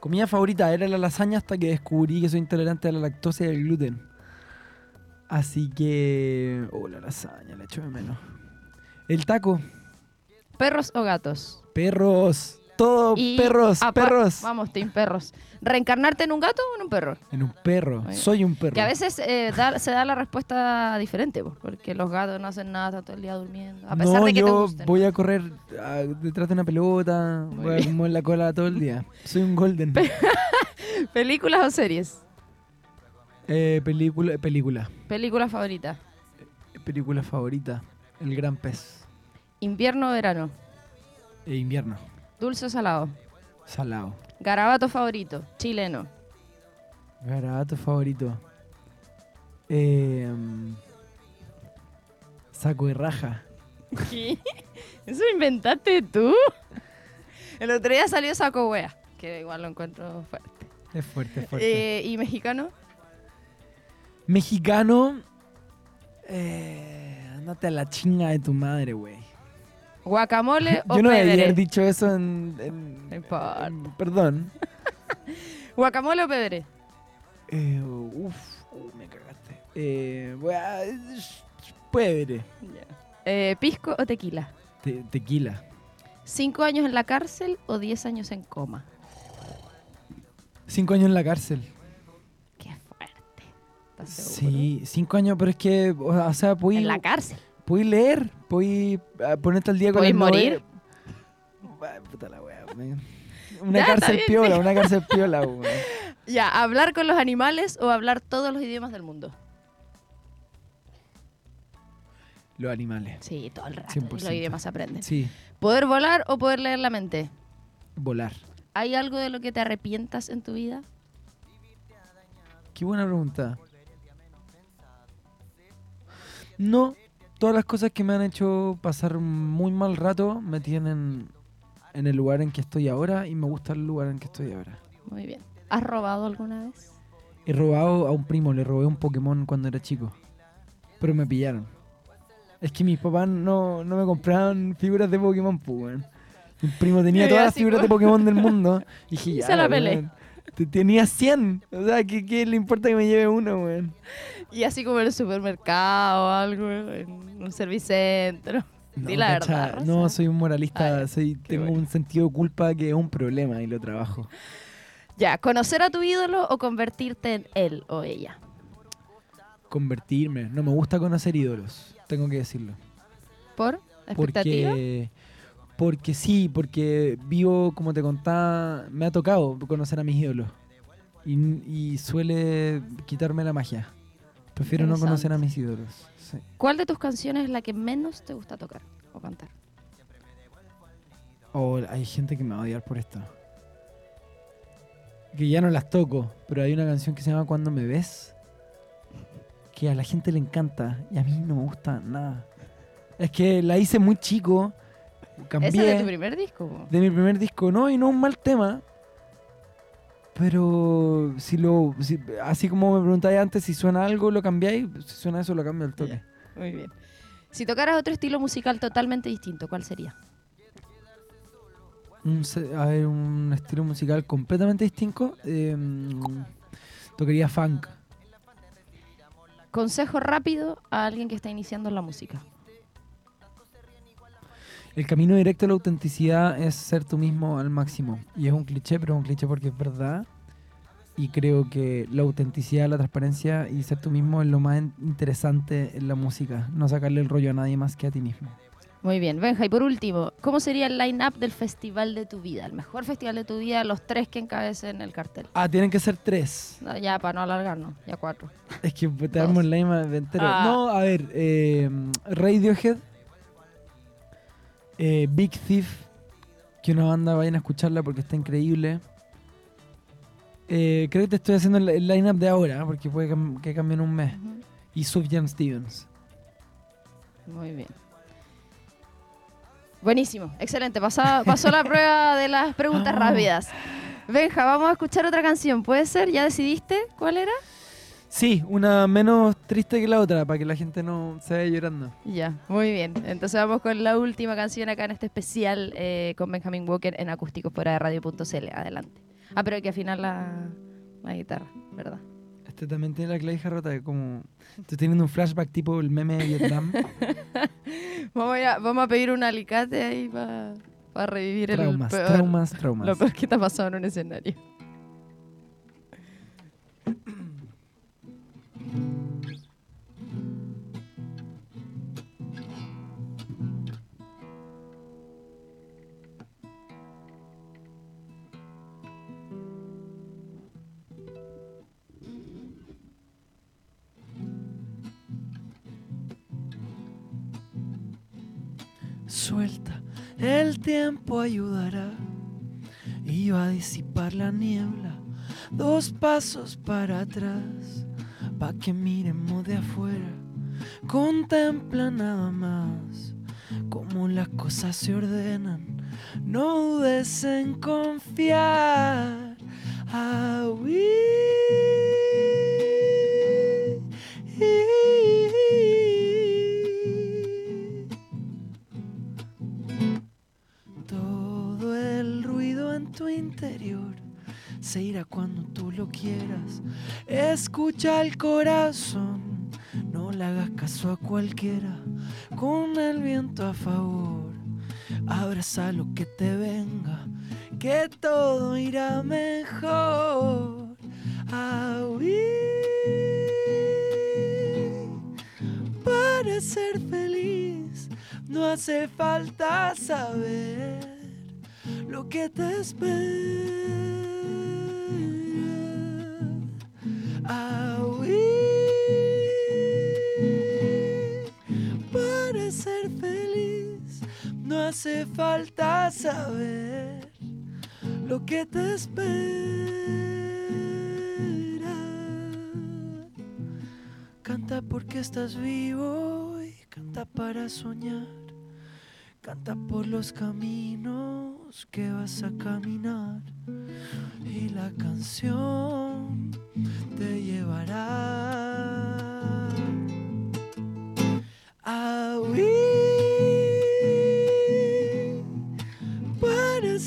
Comida favorita era la lasaña hasta que descubrí que soy intolerante a la lactosa y al gluten. Así que. Oh, la lasaña, la echo de menos. El taco. Perros o gatos. Perros. Todo Y perros, perros. Vamos, team perros. ¿Reencarnarte en un gato o en un perro? En un perro. Soy un perro. Que a veces eh, da- se da la respuesta diferente, po, porque los gatos no hacen nada, están todo el día durmiendo. A pesar no, de que te yo gusten. voy a correr ah, detrás de una pelota, Muy voy a bien. mover la cola todo el día. Soy un golden. ¿Películas o series? Eh, película, película. Película favorita. Película favorita. El gran pez. Invierno o verano. E invierno. Dulce o salado. Salado. Garabato favorito. Chileno. Garabato favorito. Eh, saco de raja. ¿Qué? ¿Eso inventaste tú? El otro día salió saco wea, que igual lo encuentro fuerte. Es fuerte, es fuerte. Eh, ¿Y mexicano? Mexicano. Eh, andate a la chinga de tu madre, güey. ¿Guacamole o Yo no debería haber dicho eso en. en- No importa. en- perdón. ¿Guacamole o pebre? Eh, uf, uh, me cagaste. Eh, Puede. Eh, ¿Pisco o tequila? Te- tequila. ¿Cinco años en la cárcel o diez años en coma? Cinco años en la cárcel. Qué fuerte. ¿Estás seguro? Sí, cinco años, pero es que, o sea, pude, En la cárcel. Pude leer, pude ah, ponerte al día con ¿Podéis las morir? puta la wea. Una Ya, cárcel piola, una cárcel piola, weón. Ya, ¿hablar con los animales o hablar todos los idiomas del mundo? Los animales. Sí, todo el rato. 100%. Los idiomas aprenden. Sí, ¿Poder volar o poder leer la mente? volar. ¿Hay algo de lo que te arrepientas en tu vida? Qué buena pregunta. No, todas las cosas que me han hecho pasar un muy mal rato me tienen en el lugar en que estoy ahora y me gusta el lugar en que estoy ahora. Muy bien. ¿Has robado alguna vez? He robado a un primo, le robé un Pokémon cuando era chico. Pero me pillaron. Es que mis papás no, no me compraban figuras de Pokémon, pues. Mi primo tenía todas las figuras de como- Pokémon del mundo. Y dije, ya, se la pelé. Te- Tenía 100. O sea, ¿qué, qué le importa que me lleve uno, weón? Y así como en el supermercado o algo, en un servicentro. Di la cacha, verdad, Rosa. No, soy un moralista. Soy, tengo bueno. un sentido de culpa que es un problema y lo trabajo. Ya, ¿conocer a tu ídolo o convertirte en él o ella? Convertirme. No me gusta conocer ídolos. Tengo que decirlo. ¿Por? ¿Expectativa? Porque, porque sí, porque vivo, como te contaba, me ha tocado conocer a mis ídolos. Y, y suele quitarme la magia. Prefiero no conocer a mis ídolos. sí. ¿Cuál de tus canciones es la que menos te gusta tocar o cantar? O hay gente que me va a odiar por esto. Que ya no las toco, pero hay una canción que se llama Cuando me ves. Que a la gente le encanta y a mí no me gusta nada. Es que la hice muy chico. Cambié. ¿Ese es de tu primer disco? De mi primer disco, no, y no es un mal tema. Pero si lo. así como me preguntáis antes si suena algo, lo cambiáis. Si suena eso, lo cambio al toque. Muy bien. Si tocaras otro estilo musical totalmente distinto, ¿cuál sería? Un, a ver, un estilo musical completamente distinto. Em, tocaría funk. Consejo rápido a alguien que está iniciando la música. El camino directo a la autenticidad es ser tú mismo al máximo. Y es un cliché, pero es un cliché porque es verdad. Y creo que la autenticidad, la transparencia y ser tú mismo es lo más interesante en la música. No sacarle el rollo a nadie más que a ti mismo. Muy bien, Benja, y por último, ¿cómo sería el line-up del festival de tu vida? El mejor festival de tu vida, los tres que encabecen el cartel. Ah, tienen que ser tres. ya, para no alargarnos, ya cuatro. Es que te damos el line entero. Ah. No, a ver, eh, Radiohead, eh, Big Thief, que una banda vayan a escucharla porque está increíble. Eh, creo que te estoy haciendo el, line-up de ahora, porque puede que cambie en un mes. Y Sufjan Stevens. Muy bien. Buenísimo, excelente. Pasó, pasó la prueba de las preguntas ah. rápidas. Benja, vamos a escuchar otra canción. ¿Puede ser? ¿Ya decidiste cuál era? Sí, una menos triste que la otra, para que la gente no se vaya llorando. Ya, muy bien. Entonces vamos con la última canción acá en este especial eh, con Benjamin Walker en acústico fuera de radio.cl. Adelante. Ah, pero hay que afinar la, la guitarra, ¿verdad? Este también tiene la clavija rota, como... Estoy teniendo un flashback tipo el meme de Vietnam. vamos, a, vamos a pedir un alicate ahí para revivir traumas, el peor, Traumas, traumas, Lo peor que te ha pasado en un escenario. El tiempo ayudará y va a disipar la niebla. Dos pasos para atrás, pa' que miremos de afuera. Contempla nada más cómo las cosas se ordenan. No dudes en confiar. Ah, se irá cuando tú lo quieras. Escucha el corazón, no le hagas caso a cualquiera. Con el viento a favor, abraza lo que te venga, que todo irá mejor. para ser feliz no hace falta saber lo que te espera. Hace falta saber lo que te espera. Canta porque estás vivo y canta para soñar. Canta por los caminos que vas a caminar y la canción te llevará a huir.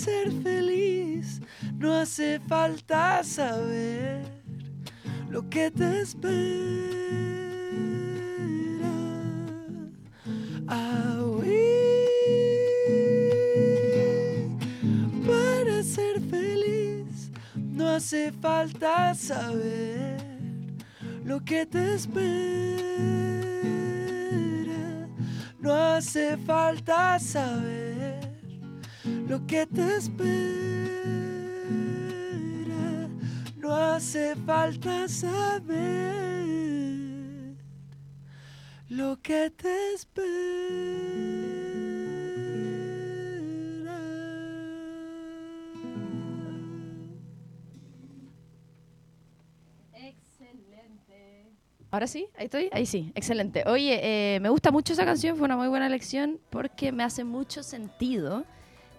Ser feliz no hace falta saber lo que te espera. hace falta saber lo que te espera. No hace falta saber lo que te espera. No hace falta saber lo que te espera. Ahora sí, ahí estoy, ahí sí, excelente. Oye, eh, me gusta mucho esa canción, fue una muy buena elección porque me hace mucho sentido.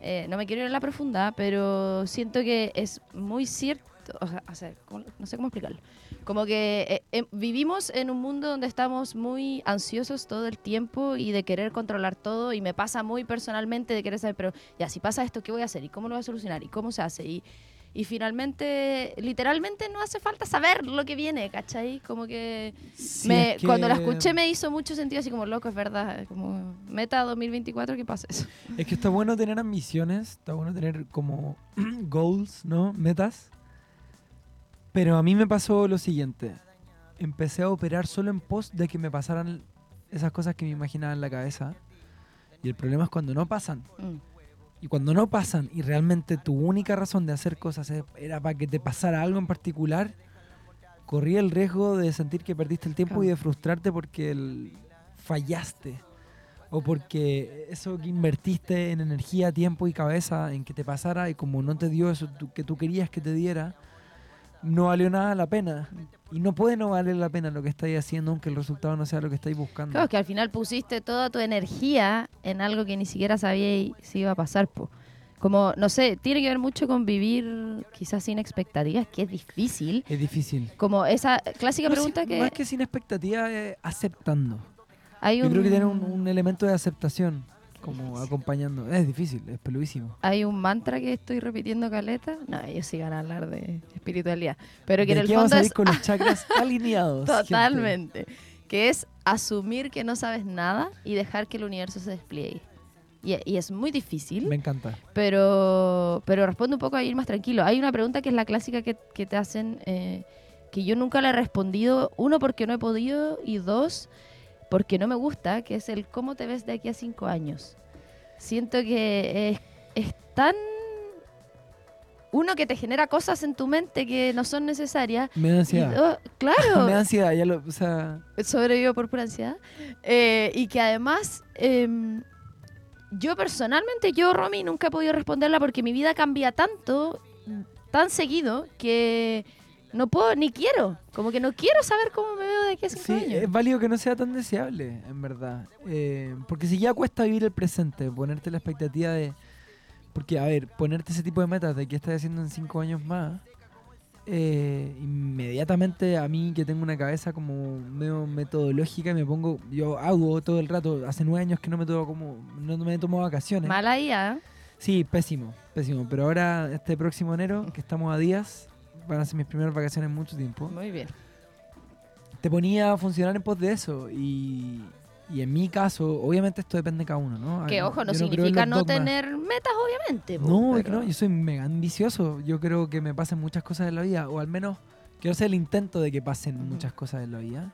Eh, no me quiero ir a la profunda, pero siento que es muy cierto, o sea, no sé cómo explicarlo. Como que eh, vivimos en un mundo donde estamos muy ansiosos todo el tiempo y de querer controlar todo y me pasa muy personalmente de querer saber, pero ya, si pasa esto, ¿qué voy a hacer? ¿Y cómo lo voy a solucionar? ¿Y cómo se hace? Y y finalmente, literalmente no hace falta saber lo que viene, ¿cachai? Como que, me, cuando la escuché me hizo mucho sentido, así como loco, es verdad, como meta 2024, ¿qué pasa eso? Es que está bueno tener ambiciones, está bueno tener como goals, ¿no? Metas. Pero a mí me pasó lo siguiente, empecé a operar solo en pos de que me pasaran esas cosas que me imaginaba en la cabeza. Y el problema es cuando no pasan. Mm. Y cuando no pasan y realmente tu única razón de hacer cosas era para que te pasara algo en particular, corría el riesgo de sentir que perdiste el tiempo y de frustrarte porque fallaste. O porque eso que invertiste en energía, tiempo y cabeza en que te pasara y como no te dio eso que tú querías que te diera, no valió nada la pena. Y no puede no valer la pena lo que estáis haciendo, aunque el resultado no sea lo que estáis buscando. Claro, que al final pusiste toda tu energía en algo que ni siquiera sabíais si iba a pasar. Po. Como, no sé, tiene que ver mucho con vivir quizás sin expectativas, que es difícil. Es difícil. Como esa clásica pregunta que... Más que sin expectativas, aceptando. Yo creo que tiene un, un elemento de aceptación como acompañando. Es difícil, es peluísimo. Hay un mantra que estoy repitiendo, Caleta. No, ellos sí van a hablar de espiritualidad. Pero que en el fondo. Vamos a ir con los chakras alineados. Totalmente. Que es asumir que no sabes nada y dejar que el universo se despliegue. Y, es muy difícil. Me encanta. Pero, pero responde un poco a ir más tranquilo. Hay una pregunta que es la clásica que, que te hacen, eh, que yo nunca le he respondido. Uno, porque no he podido. Y dos, porque no me gusta, que es el cómo te ves de aquí a cinco años. Siento que es, tan uno que te genera cosas en tu mente que no son necesarias. Me da ansiedad. claro. me da ansiedad, ya lo, o sea... Sobrevivo por pura ansiedad. Eh, y que además, em, yo personalmente, yo, Romy, nunca he podido responderla porque mi vida cambia tanto, tan seguido, que no puedo ni quiero. Como que no quiero saber cómo me veo de aquí a cinco sí, Es válido que no sea tan deseable, en verdad. Eh, porque si ya cuesta vivir el presente, ponerte la expectativa de. Porque, a ver, ponerte ese tipo de metas de qué estás haciendo en cinco años más, eh, inmediatamente a mí que tengo una cabeza como medio metodológica me pongo, yo hago todo el rato, hace nueve años que no me tomo como, no me tomo vacaciones. Mala idea. Sí, pésimo, pésimo. Pero ahora, este próximo enero, que estamos a días, van a ser mis primeras vacaciones en mucho tiempo. Muy bien. Te ponía a funcionar en pos de eso y, y en mi caso, obviamente esto depende de cada uno, ¿no? Que ojo, no significa no, tener metas, obviamente. no, no, yo soy mega ambicioso. Yo creo que me pasen muchas cosas en la vida, o al menos quiero hacer el intento de que pasen muchas cosas en la vida.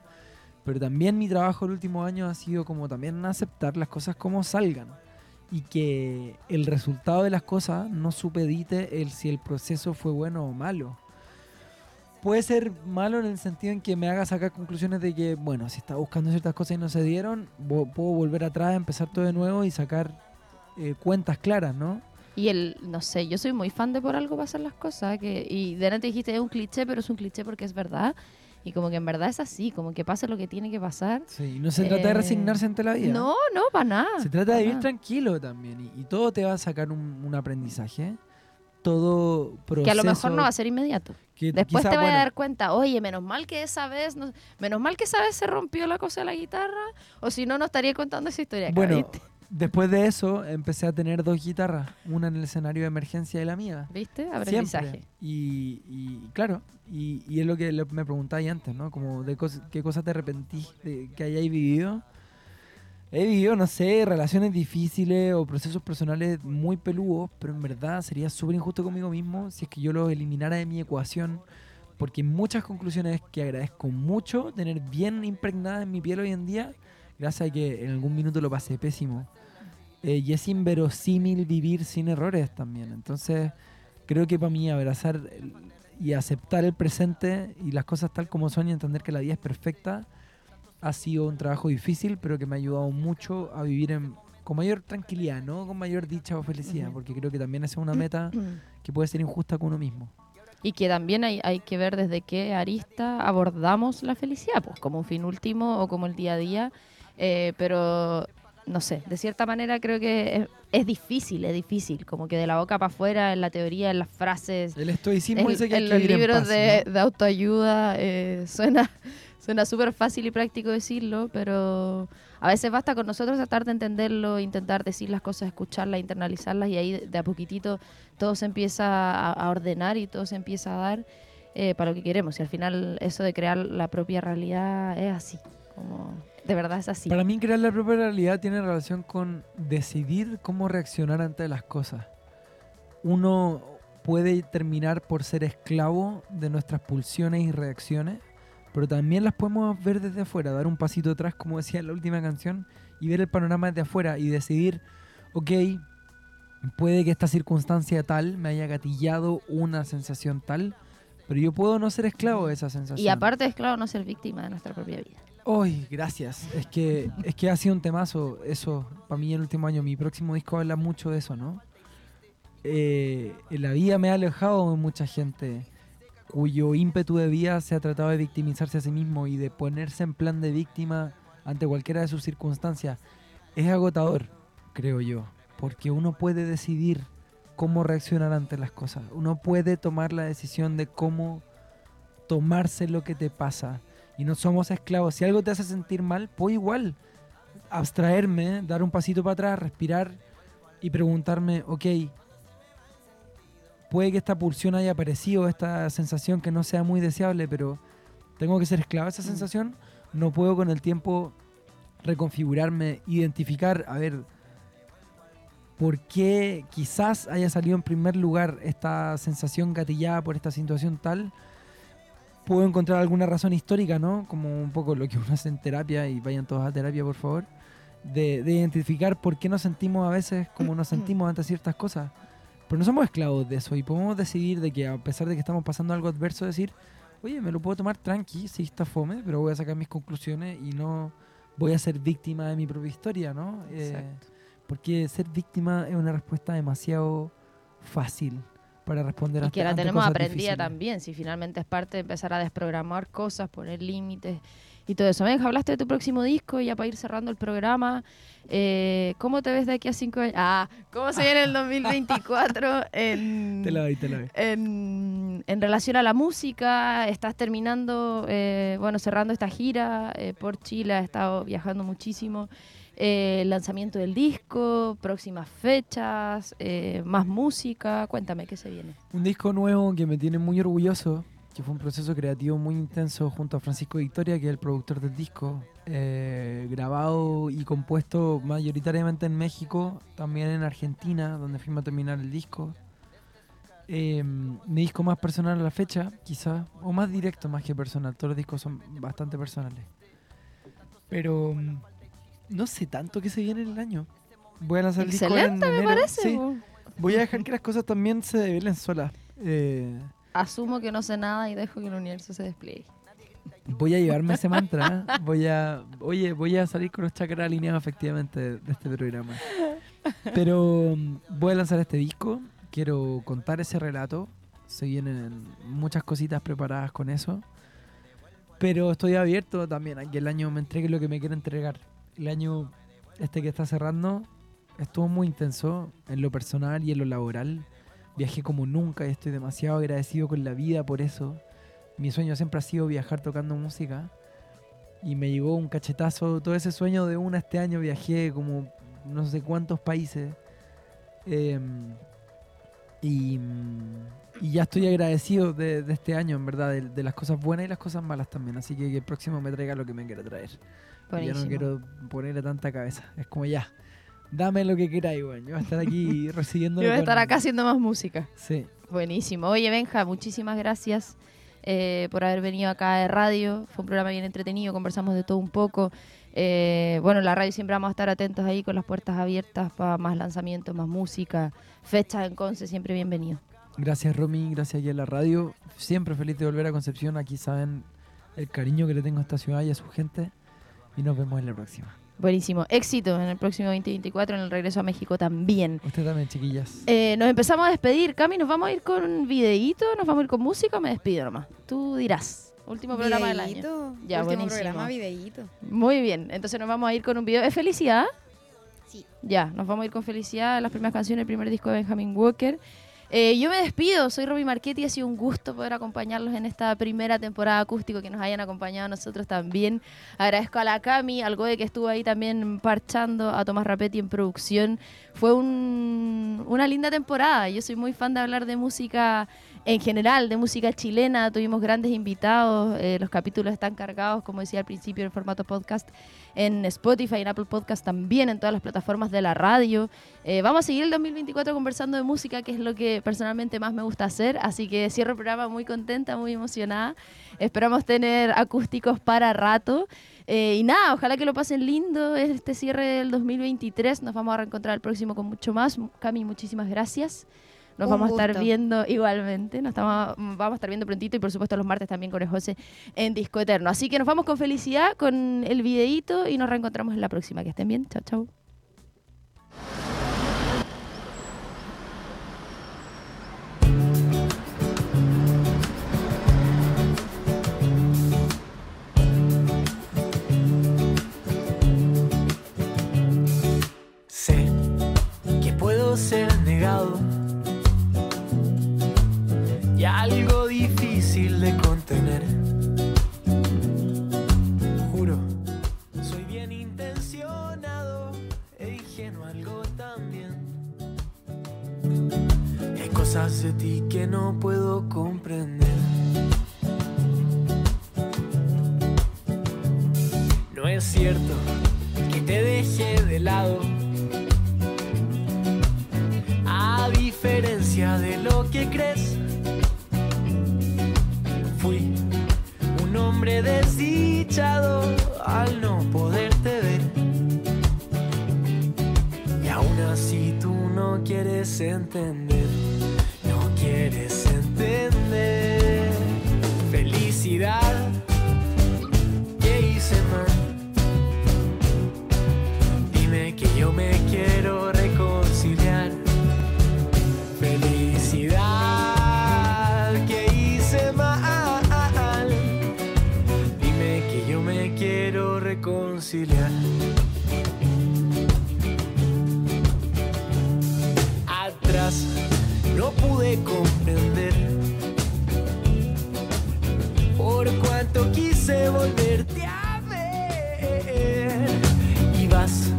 Pero también mi trabajo el último año ha sido como también aceptar las cosas como salgan. Y que el resultado de las cosas no supedite el si el proceso fue bueno o malo puede ser malo en el sentido en que me haga sacar conclusiones de que, bueno, si estaba buscando ciertas cosas y no se dieron, puedo volver atrás, empezar todo de nuevo y sacar eh, cuentas claras, ¿no? Y el, no sé, yo soy muy fan de por algo pasar las cosas, que, y de antes dijiste es un cliché, pero es un cliché porque es verdad. Y como que en verdad es así, como que pasa lo que tiene que pasar. Sí, no se trata de resignarse ante la vida. No, no, para nada. Se trata de vivir tranquilo también. Y, todo te va a sacar un, un aprendizaje todo proceso. Que a lo mejor no va a ser inmediato. Después te vas a dar cuenta, oye, menos mal que esa vez, menos mal que esa vez se rompió la cosa de la guitarra, o si no, no estaría contando esa historia. Bueno, después de eso empecé a tener dos guitarras, una en el escenario de emergencia y la mía. ¿Viste? Aprendizaje. Y, y, claro, y, y, es lo que me preguntáis antes, ¿no? Como de qué cosas te arrepentís de que hayáis vivido He vivido, no sé, relaciones difíciles o procesos personales muy peludos, pero en verdad sería súper injusto conmigo mismo si es que yo los eliminara de mi ecuación, porque muchas conclusiones que agradezco mucho tener bien impregnadas en mi piel hoy en día, gracias a que en algún minuto lo pasé pésimo. Eh, y es inverosímil vivir sin errores también. Entonces, creo que para mí abrazar y aceptar el presente y las cosas tal como son y entender que la vida es perfecta ha sido un trabajo difícil, pero que me ha ayudado mucho a vivir con mayor tranquilidad, no con mayor dicha o felicidad, porque creo que también es una meta que puede ser injusta con uno mismo. y que también hay, hay que ver desde qué arista abordamos la felicidad, pues como un fin último o como el día a día, eh, pero no sé, de cierta manera creo que es, difícil, es difícil, como que de la boca para afuera, en la teoría, en las frases. El estoicismo dice que en los libros de, autoayuda eh, suena suena súper fácil y práctico decirlo, pero a veces basta con nosotros tratar de entenderlo, intentar decir las cosas, escucharlas, internalizarlas y ahí de a poquitito todo se empieza a, ordenar y todo se empieza a dar eh, para lo que queremos. Y al final eso de crear la propia realidad es así, como de verdad es así. Para mí crear la propia realidad tiene relación con decidir cómo reaccionar ante las cosas. Uno puede terminar por ser esclavo de nuestras pulsiones y reacciones, pero también las podemos ver desde afuera, dar un pasito atrás, como decía en la última canción, y ver el panorama desde afuera y decidir, ok, puede que esta circunstancia tal me haya gatillado una sensación tal, pero yo puedo no ser esclavo de esa sensación. Y aparte de esclavo, no ser víctima de nuestra propia vida. Uy, gracias. Es que, es que ha sido un temazo eso para mí el último año. Mi próximo disco habla mucho de eso, ¿no? Eh, la vida me ha alejado de mucha gente cuyo ímpetu de vida se ha tratado de victimizarse a sí mismo y de ponerse en plan de víctima ante cualquiera de sus circunstancias. Es agotador, creo yo, porque uno puede decidir cómo reaccionar ante las cosas. Uno puede tomar la decisión de cómo tomarse lo que te pasa y no somos esclavos. Si algo te hace sentir mal, puedo igual abstraerme, dar un pasito para atrás, respirar y preguntarme, ok, puede que esta pulsión haya aparecido, esta sensación que no sea muy deseable, pero tengo que ser esclavo de esa mm. sensación, no puedo con el tiempo reconfigurarme, identificar, a ver, por qué quizás haya salido en primer lugar esta sensación gatillada por esta situación tal puedo encontrar alguna razón histórica, ¿no? Como un poco lo que uno hace en terapia, y vayan todos a terapia, por favor, de, identificar por qué nos sentimos a veces como nos sentimos ante ciertas cosas. Pero no somos esclavos de eso y podemos decidir de que a pesar de que estamos pasando algo adverso, decir, oye, me lo puedo tomar tranqui, sí está fome, pero voy a sacar mis conclusiones y no voy a ser víctima de mi propia historia, ¿no? Eh, porque ser víctima es una respuesta demasiado fácil para responder y que la tenemos aprendida también, si finalmente es parte de empezar a desprogramar cosas, poner límites y todo eso. Venga, hablaste de tu próximo disco y ya para ir cerrando el programa, eh, ¿cómo te ves de aquí a cinco años? Ah, ¿cómo se viene el 2024 en, te lo doy, te lo En, en, relación a la música? Estás terminando, eh, bueno, cerrando esta gira eh, por Chile, has estado viajando muchísimo eh, lanzamiento del disco, próximas fechas, eh, más música. Cuéntame, ¿qué se viene? Un disco nuevo que me tiene muy orgulloso, que fue un proceso creativo muy intenso junto a Francisco Victoria, que es el productor del disco, eh, grabado y compuesto mayoritariamente en México, también en Argentina, donde fuimos a terminar el disco. mi disco más personal a la fecha, quizá, o más directo más que personal. Todos los discos son bastante personales. Pero no sé tanto que se viene en el año. Voy a lanzar el disco en me parece. Voy a dejar que las cosas también se develen solas. Eh, Asumo que no sé nada y dejo que el universo se despliegue. Voy a llevarme ese mantra. ¿eh? Voy a, oye, voy a salir con los chakras alineados efectivamente de este programa. Pero voy a lanzar este disco. Quiero contar ese relato. Se vienen muchas cositas preparadas con eso. Pero estoy abierto también a que el año me entregue lo que me quiera entregar el año este que está cerrando estuvo muy intenso en lo personal y en lo laboral. Viajé como nunca y estoy demasiado agradecido con la vida por eso. Mi sueño siempre ha sido viajar tocando música. Y me llegó un cachetazo, todo ese sueño de una este año viajé como no sé cuántos países. Em, y, ya estoy agradecido de, este año, en verdad, de, de, las cosas buenas y las cosas malas también. Así que que el próximo me traiga lo que me quiera traer. Yo no quiero ponerle tanta cabeza. Es como ya, dame lo que queráis. Yo voy a estar aquí recibiendo. Yo voy a estar acá haciendo más música. Sí. Buenísimo. Oye, Benja, muchísimas gracias eh, por haber venido acá de radio. Fue un programa bien entretenido, conversamos de todo un poco. Eh, bueno, la radio siempre vamos a estar atentos ahí con las puertas abiertas para más lanzamientos, más música, fechas en Conce, siempre bienvenido. Gracias Romy, gracias a la radio. Siempre feliz de volver a Concepción. Aquí saben el cariño que le tengo a esta ciudad y a su gente y nos vemos en la próxima. Buenísimo. Éxito en el próximo 2024, en el regreso a México también. Usted también, chiquillas. Eh, nos empezamos a despedir. Cami, ¿nos vamos a ir con un videíto? ¿Nos vamos a ir con música o me despido nomás? Tú dirás. Último programa del año. Ya, Último programa, videíto. Muy bien. Entonces nos vamos a ir con un video. ¿Es felicidad? Sí. Ya, nos vamos a ir con felicidad. Las primeras canciones, el primer disco de Benjamin Walker. Eh, yo me despido, soy Robbie Marchetti, ha sido un gusto poder acompañarlos en esta primera temporada acústico, que nos hayan acompañado nosotros también. Agradezco a la Cami, al Goe que estuvo ahí también parchando, a Tomás Rapetti en producción. Fue una linda temporada, yo soy muy fan de hablar de música en general, de música chilena, tuvimos grandes invitados, eh, los capítulos están cargados, como decía al principio, en formato podcast en Spotify, en Apple Podcast también, en todas las plataformas de la radio. Eh, vamos a seguir el 2024 conversando de música, que es lo que personalmente más me gusta hacer, así que cierro el programa muy contenta, muy emocionada. Esperamos tener acústicos para rato. Eh, y nada, ojalá que lo pasen lindo este cierre del 2023. Nos vamos a reencontrar el próximo con mucho más. Cami, muchísimas gracias. Nos vamos a estar viendo igualmente, nos estamos, vamos a estar viendo prontito y por supuesto los martes también con el José en Disco Eterno. Así que nos vamos con felicidad con el videíto y nos reencontramos en la próxima. Que estén bien. Chao, chao. Sé que puedo ser negado y algo difícil de contener. Juro, soy bien intencionado e ingenuo algo también. hay cosas de ti que no puedo comprender. No es cierto que te dejé de lado. A diferencia de lo que crees desdichado al no poderte ver. Y aún así tú no quieres entender, comprender. Por cuanto quise volverte a ver. Y vas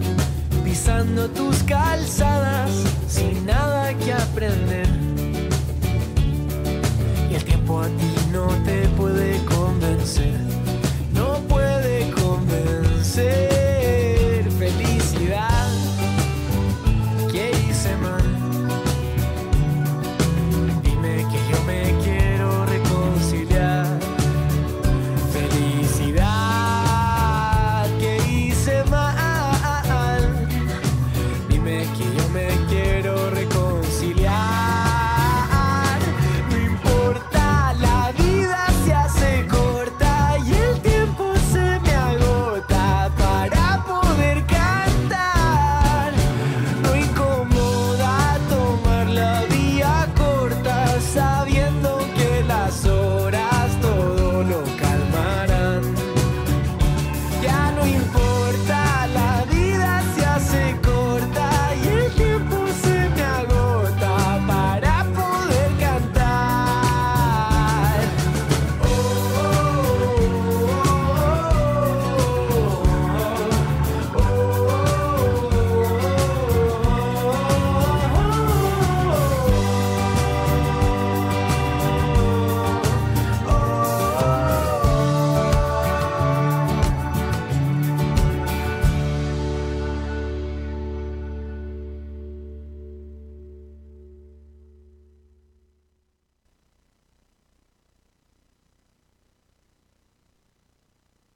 pisando tus calzadas sin nada que aprender. Y el tiempo a ti no te puede convencer.